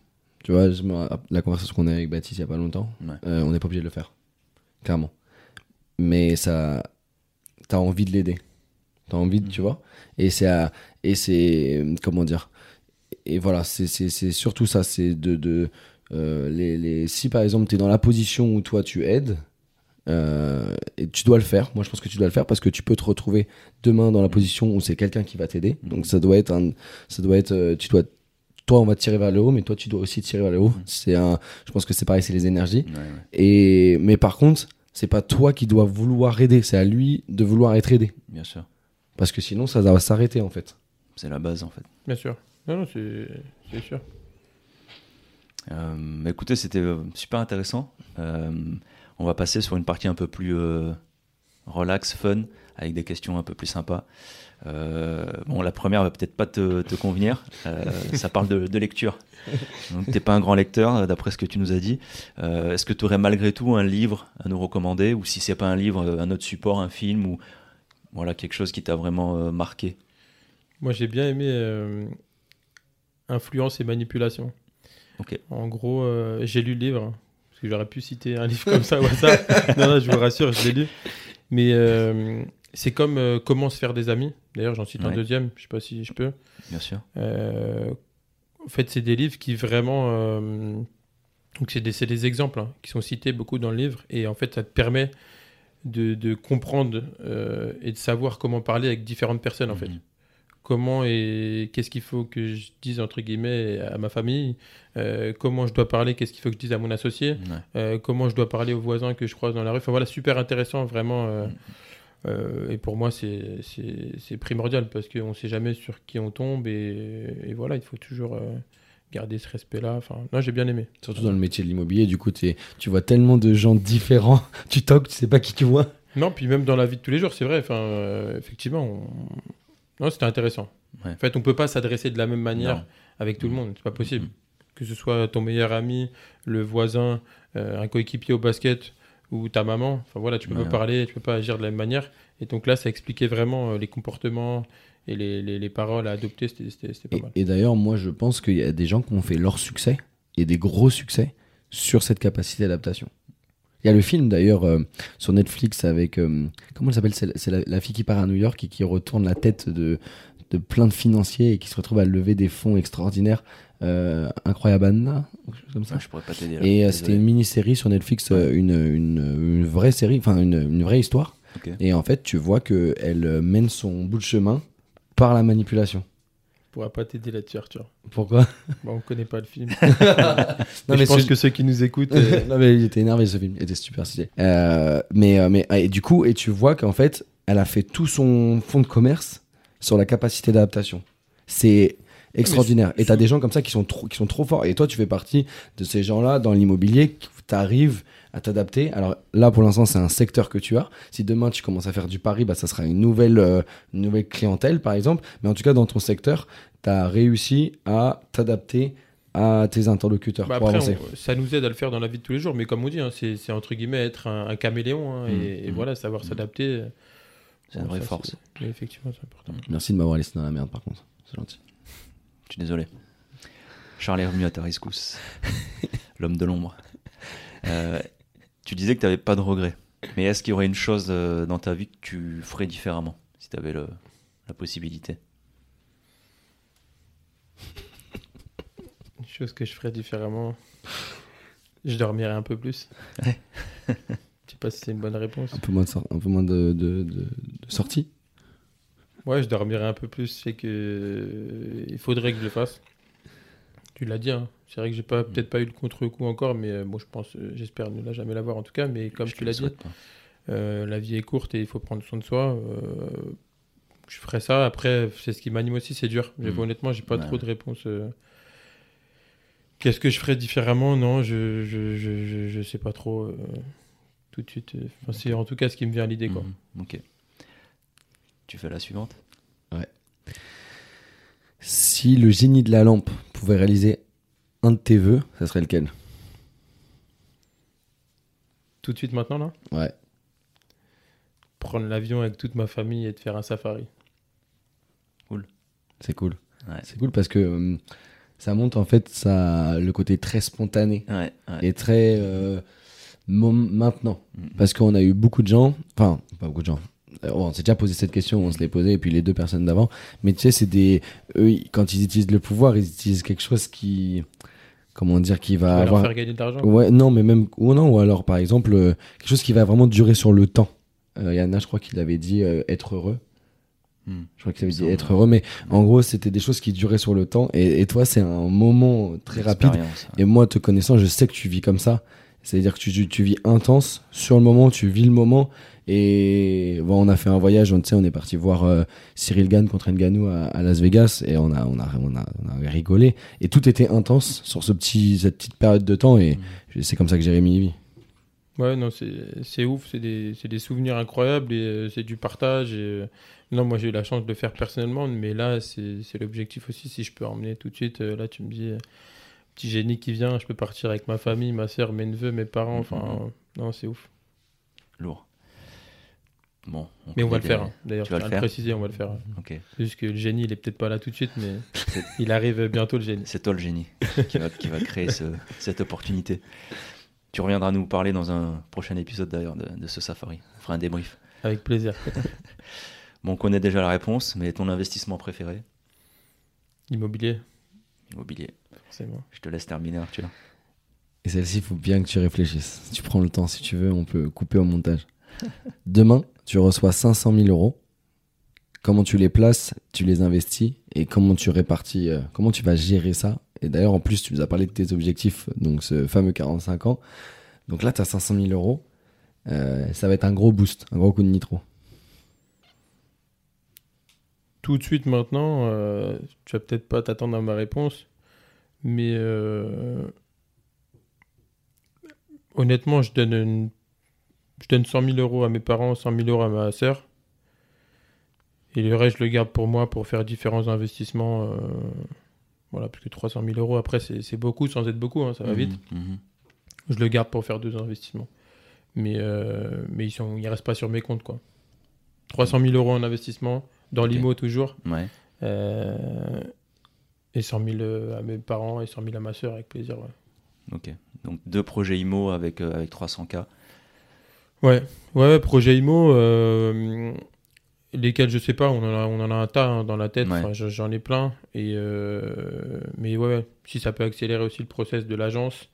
Tu vois, je la conversation qu'on a eu avec Baptiste il y a pas longtemps, Ouais. euh, on n'est pas obligé de le faire, clairement. Mais ça, t'as envie de l'aider, t'as envie, de, tu vois. Et c'est, et c'est, comment dire. Et voilà, c'est, c'est, c'est surtout ça, c'est de, de euh, les, les, si par exemple tu es dans la position où toi tu aides, euh, et tu dois le faire. Moi, je pense que tu dois le faire parce que tu peux te retrouver demain dans la position où c'est quelqu'un qui va t'aider. Donc, ça doit être un, ça doit être, euh, tu dois, toi, on va te tirer vers le haut, mais toi, tu dois aussi tirer vers le haut. C'est un, je pense que c'est pareil, c'est les énergies. Ouais, ouais. Et, mais par contre, c'est pas toi qui dois vouloir aider, c'est à lui de vouloir être aidé. Bien sûr. Parce que sinon, ça va s'arrêter en fait. C'est la base, en fait. Bien sûr. Non, non, c'est, sûr. Euh, mais écoutez, c'était euh, super intéressant. Euh, on va passer sur une partie un peu plus euh, relax, fun, avec des questions un peu plus sympas. Euh, bon, la première va peut-être pas te, te convenir. Euh, ça parle de, de lecture. Donc, t'es pas un grand lecteur, euh, d'après ce que tu nous as dit. Euh, Est-ce que tu aurais malgré tout un livre à nous recommander, ou si c'est pas un livre, un autre support, un film, ou voilà quelque chose qui t'a vraiment marqué? Moi, j'ai bien aimé Influence et manipulation. Ok. En gros, j'ai lu le livre, hein, parce que j'aurais pu citer un livre comme ça au hasard. non, non, je vous rassure, je l'ai lu. Mais euh, c'est comme euh, comment se faire des amis. D'ailleurs, j'en cite un deuxième, je sais pas si je peux. Bien sûr. Euh, en fait, c'est des livres qui vraiment. euh, donc, c'est des, des exemples hein, qui sont cités beaucoup dans le livre. Et en fait, ça te permet de, de comprendre et de savoir comment parler avec différentes personnes, en fait. Mhm. Comment et qu'est-ce qu'il faut que je dise, entre guillemets, à ma famille. comment je dois parler, qu'est-ce qu'il faut que je dise à mon associé. Ouais. comment je dois parler aux voisins que je croise dans la rue. Enfin, voilà, super intéressant, vraiment. euh, euh, et pour moi, c'est- primordial parce qu'on ne sait jamais sur qui on tombe. Et, et voilà, il faut toujours euh, garder ce respect-là. Enfin, non, j'ai bien aimé. Surtout dans le métier de l'immobilier, du coup, tu vois tellement de gens différents. tu toques, tu sais pas qui tu vois. Non, puis même dans la vie de tous les jours, c'est vrai. Enfin, euh, effectivement, on- non, c'était intéressant. Ouais. En fait, on peut pas s'adresser de la même manière Non. avec tout le monde. C'est pas possible. Que ce soit ton meilleur ami, le voisin, un coéquipier au basket ou ta maman. Enfin voilà, tu peux Ouais. pas parler, tu peux pas agir de la même manière. Et donc là, ça expliquait vraiment euh, les comportements et les, les- les paroles à adopter. C'était- pas Et, mal. et d'ailleurs, moi, je pense qu'il y a des gens qui ont fait leur succès et des gros succès sur cette capacité d'adaptation. Il y a le film d'ailleurs euh, sur Netflix avec euh, comment elle s'appelle? C'est la- C'est la, la fille qui part à New York et qui retourne la tête de, de plein de financiers et qui se retrouve à lever des fonds extraordinaires. Euh, Incroyable Anna, ou quelque chose comme ça. Ah, je pourrais pas t'aider. Et euh, c'était une mini-série sur Netflix, euh, une, une, une vraie série, enfin une, une vraie histoire. Et en fait, tu vois qu'elle euh, mène son bout de chemin par la manipulation. Je pourrais pas t'aider là-dessus, Arthur. Pourquoi? Bon, on connaît pas le film. Non, mais je pense que ceux qui nous écoutent. euh, non mais il était énervé ce film, il était super stylé. Euh, mais mais et du coup et tu vois qu'en fait elle a fait tout son fonds de commerce sur la capacité d'adaptation. C'est extraordinaire. Et t'as des gens comme ça qui sont trop qui sont trop forts. Et toi tu fais partie de ces gens-là dans l'immobilier qui t'arrives à t'adapter. Alors là pour l'instant c'est un secteur que tu as. Si demain tu commences à faire du pari, bah ça sera une nouvelle euh, une nouvelle clientèle par exemple. Mais en tout cas dans ton secteur, t'as réussi à t'adapter à tes interlocuteurs Bah pour avancer. on- ça nous aide à le faire dans la vie de tous les jours, mais comme on dit, hein, c'est entre guillemets être un, un caméléon hein, et, et Mhm. voilà, savoir Mhm. s'adapter. C'est une vraie ça, force. effectivement, c'est important. Merci de m'avoir laissé dans la merde par contre. C'est gentil. Je suis désolé. Charles est revenu à ta rescousse. L'homme de l'ombre. Euh, tu disais que tu n'avais pas de regrets. Mais est-ce qu'il y aurait une chose euh, dans ta vie que tu ferais différemment si tu avais le- la possibilité? Une chose que je ferais différemment, je dormirais un peu plus. Ouais. sais pas si c'est une bonne réponse. Un peu moins de, sor- un peu moins de, de, de, de sorties. Ouais, je dormirais un peu plus, c'est que il faudrait que je le fasse. Tu l'as dit, hein. c'est vrai que j'ai pas peut-être pas eu le contre-coup encore, mais euh, bon, je pense, euh, j'espère ne la jamais l'avoir en tout cas. Mais comme Je tu l'as dit. Euh, la vie est courte et il faut prendre soin de soi. Euh, je ferai ça. Après, c'est ce qui m'anime aussi, c'est dur. J'ai- Mm. Honnêtement, j'ai pas Ouais, trop de réponses. euh. Qu'est-ce que je ferais différemment? Non, je, je, je, je, je sais pas trop tout de suite. euh. Enfin, C'est en tout cas ce qui me vient à l'idée. quoi. Mhm, Ok. Tu fais la suivante Si le génie de la lampe pouvait réaliser un de tes vœux, ça serait lequel? Tout de suite maintenant, là? Ouais. Prendre l'avion avec toute ma famille et de faire un safari. C'est cool. Ouais. C'est cool parce que euh, ça montre en fait ça, le côté très spontané Ouais, ouais. et très euh, maintenant. Mhm. Parce qu'on a eu beaucoup de gens, enfin, pas beaucoup de gens. Euh, On s'est déjà posé cette question, on se l'est posé, et puis les deux personnes d'avant. Mais tu sais, c'est des. Eux, quand ils utilisent le pouvoir, ils utilisent quelque chose qui. Comment dire, qui va vas leur avoir. faire gagner de l'argent. Ouais, non, mais même. Ou non, ou alors, par exemple, euh, quelque chose qui va vraiment durer sur le temps. Euh, Yana, je crois qu'il avait dit euh, être heureux. Mhm. Je crois qu'il avait dit Ça, être ouais. heureux, mais en gros, c'était des choses qui duraient sur le temps. Et, et toi, c'est un moment très rapide. Ouais. Et moi, te connaissant, je sais que tu vis comme ça. C'est-à-dire que tu, vis intense sur le moment, tu vis le moment. Et bon, on a fait un voyage, on, on est parti voir euh, Cyril Gann contre Ngannou à, à Las Vegas et on a, on, a, on, a, on a rigolé. Et tout était intense sur ce petit, cette petite période de temps. Et Mhm. c'est comme ça que Jérémy vit. Ouais, non, c'est ouf, c'est des, des souvenirs incroyables et euh, c'est du partage. Et, euh, non, moi j'ai eu la chance de le faire personnellement, mais là c'est c'est l'objectif aussi. Si je peux emmener tout de suite, euh, là tu me dis, petit génie qui vient, je peux partir avec ma famille, ma soeur, mes neveux, mes parents. Enfin, Mhm. non, c'est ouf. Lourd. Bon. Mais on va le faire, hein. d'ailleurs, Tu vas je le faire préciser, on va le faire. Ok. C'est juste que le génie il est peut-être pas là tout de suite, mais il arrive bientôt le génie. C'est toi le génie qui va, qui va créer ce- cette opportunité. Tu reviendras nous parler dans un prochain épisode d'ailleurs de, de ce safari. On fera un débrief. Avec plaisir. Bon, on connaît déjà la réponse, mais ton investissement préféré? Immobilier, Immobilier. Forcément. Je te laisse terminer, Arthur. Et celle-ci, il faut bien que tu réfléchisses. Si tu prends le temps, si tu veux, on peut couper au montage. Demain, tu reçois 500 000 euros. Comment tu les places, tu les investis et comment tu répartis, euh, comment tu vas gérer ça. Et d'ailleurs, en plus, tu nous as parlé de tes objectifs, donc ce fameux 45 ans. Donc là, tu as 500 000 euros. Euh, ça va être un gros boost, un gros coup de nitro. Tout de suite maintenant, euh, tu vas peut-être pas t'attendre à ma réponse, mais euh, honnêtement, je donne, une- je donne 100 000 euros à mes parents, 100 000 euros à ma sœur. Et le reste, je le garde pour moi pour faire différents investissements. euh, voilà, parce que 300 000 euros, après, c'est c'est beaucoup sans être beaucoup, hein, ça va vite. Mhm, mhm. Je le garde pour faire deux investissements. Mais, euh, mais ils sont, ils restent pas sur mes comptes, quoi. 300 000 euros en investissement, dans Ok. l'IMO toujours. Ouais. Euh, et 100 000 euh, à mes parents et 100 000 à ma soeur, avec plaisir. Ouais, Ok. Donc deux projets IMO avec, euh, avec 300K. ouais, ouais, projet IMO, euh, lesquels je sais pas, on en a, on en a un tas hein, dans la tête, Ouais. Enfin, j'en- ai plein. Et, euh, mais ouais, si ça peut accélérer aussi le process de l'agence,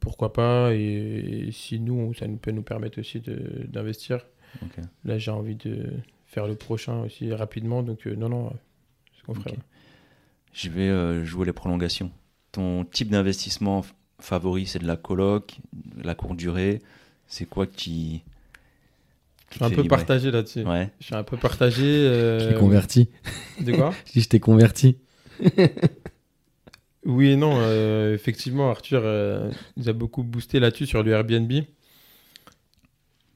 pourquoi pas. Et, si nous, ça nous peut nous permettre aussi d'investir. Là, j'ai envie de faire le prochain aussi rapidement. Donc, non, non, c'est ce qu'on ferait. Je vais euh, jouer les prolongations. Ton type d'investissement favori, c'est de la coloc, la courte durée. C'est quoi qui. Je suis un peu partagé là-dessus. Ouais. Je suis un peu partagé. Je euh, t'ai converti. De quoi? Je dis, je t'ai converti. Oui et non. euh, effectivement, Arthur euh, nous a beaucoup boosté là-dessus sur le Airbnb.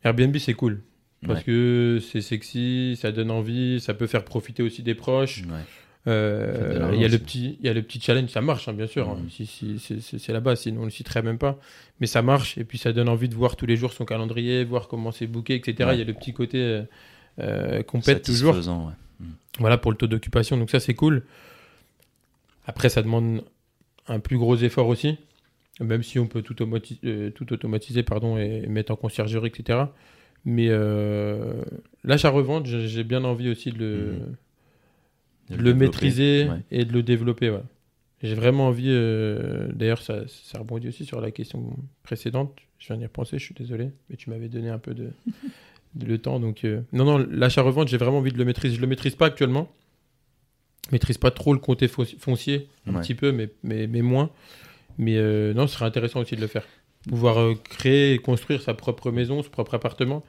Airbnb, c'est cool. Parce Ouais. que c'est sexy, ça donne envie, ça peut faire profiter aussi des proches. Ouais. Euh, Il y, a le petit- il y a le petit challenge, ça marche hein, bien sûr. hein. Mhm. Si, si, c'est- là-bas, sinon on le citerait même pas. Mais ça marche et puis ça donne envie de voir tous les jours son calendrier, voir comment c'est booké, etc. Il y a le petit côté euh, euh, qu'on pète toujours. Ouais. Voilà pour le taux d'occupation. Donc ça, c'est cool. Après, ça demande un plus gros effort aussi. Même si on peut tout, automati- euh, tout automatiser pardon, et mettre en conciergerie, etc. Mais euh, l'achat-revente, j'ai j'ai bien envie aussi de le, Mhm. De le maîtriser Ouais. et de le développer. ouais. J'ai vraiment envie, euh, d'ailleurs, ça, ça rebondit aussi sur la question précédente. Je viens d'y repenser, je suis désolé, mais tu m'avais donné un peu de, de le temps. Donc, euh, non, non, l'achat-revente, j'ai vraiment envie de le maîtriser. Je le maîtrise pas actuellement. Je maîtrise pas trop le côté fo- foncier, un Ouais. petit peu, mais, mais, mais moins. Mais euh, non, ce serait intéressant aussi de le faire. Pouvoir créer et construire sa propre maison, son propre appartement.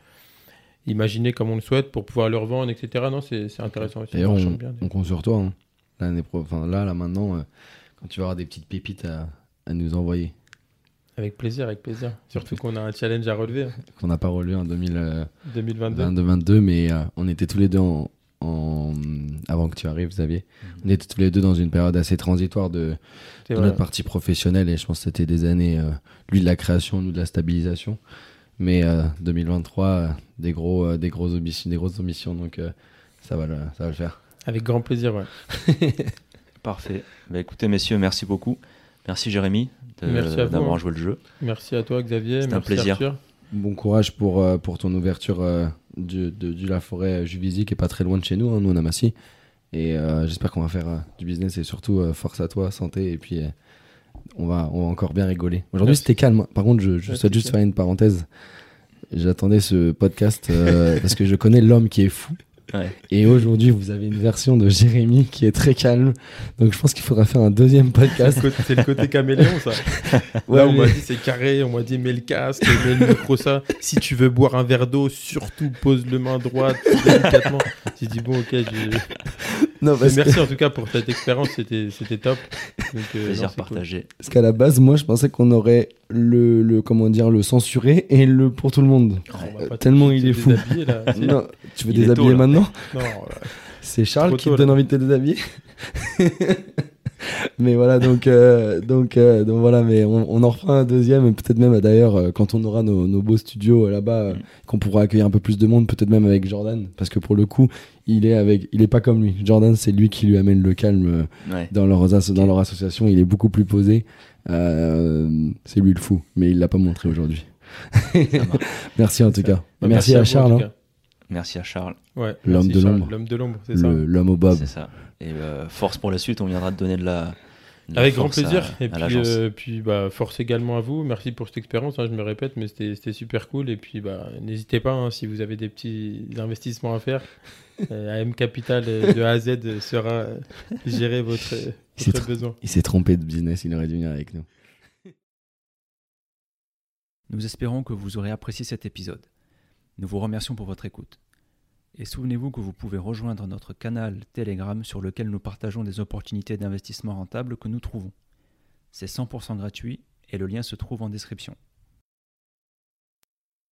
Imaginer comme on le souhaite pour pouvoir le revendre, etc. Non, c'est intéressant aussi. On, bien. on compte sur toi. hein. L'année pro... enfin, là, là, maintenant, euh, quand tu vas avoir des petites pépites à, à nous envoyer, Avec plaisir, avec plaisir. Surtout qu'on a un challenge à relever. qu'on n'a pas relevé en 2022, 2022. mais euh, on était tous les deux en, en- avant que tu arrives, Xavier. Mhm. On était tous les deux dans une période assez transitoire de, notre partie professionnelle et je pense que c'était des années, euh, lui de la création, nous de la stabilisation. Mais euh, 2023, euh, des, gros, euh, des, grosses ambitions, des grosses ambitions, donc euh, ça, va le, ça va le faire. Avec grand plaisir, ouais. Parfait. Bah, écoutez, messieurs, merci beaucoup. Merci Jérémy d'avoir hein. joué le jeu. Merci à toi, Xavier. C'était un plaisir. Arthur. Bon courage pour, euh, pour ton ouverture euh, du, de, du La Forêt euh, Juvisy, qui est pas très loin de chez nous. hein, nous, on a Massy. Et euh, j'espère qu'on va faire euh, du business et surtout euh, force à toi, santé. Et puis, euh, on, va, on va encore bien rigoler. Aujourd'hui, c'était calme. Par contre, je, souhaite juste faire une parenthèse. J'attendais ce podcast euh, parce que je connais l'homme qui est fou. Ouais. Et aujourd'hui, vous avez une version de Jérémy qui est très calme. Donc, je pense qu'il faudra faire un deuxième podcast. c'est le côté caméléon, ça. Ouais, Là, on m'a dit c'est carré, on m'a dit mets le casque, mets le micro, ça. Si tu veux boire un verre d'eau, surtout pose le main droite délicatement. J'ai dit bon, ok, Non, que- merci en tout cas pour cette expérience, c'était c'était top. Donc, euh, Plaisir non, c'est cool. partagé. Parce qu'à la base, moi, je pensais qu'on aurait le, le comment dire le censuré et le pour tout le monde. Oh, Euh, tellement te- il est fou. là. Non, tu veux Il déshabiller tôt, maintenant Non, euh, C'est Charles qui te donne envie de te déshabiller. mais voilà, donc euh, donc euh, donc voilà, mais on, on en refera un deuxième et peut-être même d'ailleurs euh, quand on aura nos, nos beaux studios là-bas, Mm. qu'on pourra accueillir un peu plus de monde, peut-être même avec Jordan, parce que pour le coup, il est avec, il est pas comme lui. Jordan, c'est lui qui lui amène le calme Ouais. dans leur dans leur association. Il est beaucoup plus posé. Euh, c'est lui le fou, mais il l'a pas montré aujourd'hui. Merci en tout cas. Bah, Merci, à Charles, hein. Merci à Charles. Ouais, L'homme de l'ombre. L'homme de l'ombre, c'est ça. L'homme au bob. C'est ça. Et euh, force pour la suite, on viendra te donner de la. de la Avec grand à- plaisir. et à puis, euh, puis bah, force également à vous. Merci pour cette expérience. hein, je me répète, mais c'était c'était super cool. Et puis, bah, n'hésitez pas hein, si vous avez des petits investissements à faire. euh, AM Capital euh, de A à Z sera gérer votre, besoin. Il s'est trompé de business, il aurait dû venir avec nous. Nous espérons que vous aurez apprécié cet épisode. Nous vous remercions pour votre écoute. Et souvenez-vous que vous pouvez rejoindre notre canal Telegram sur lequel nous partageons des opportunités d'investissement rentables que nous trouvons. C'est 100% gratuit et le lien se trouve en description.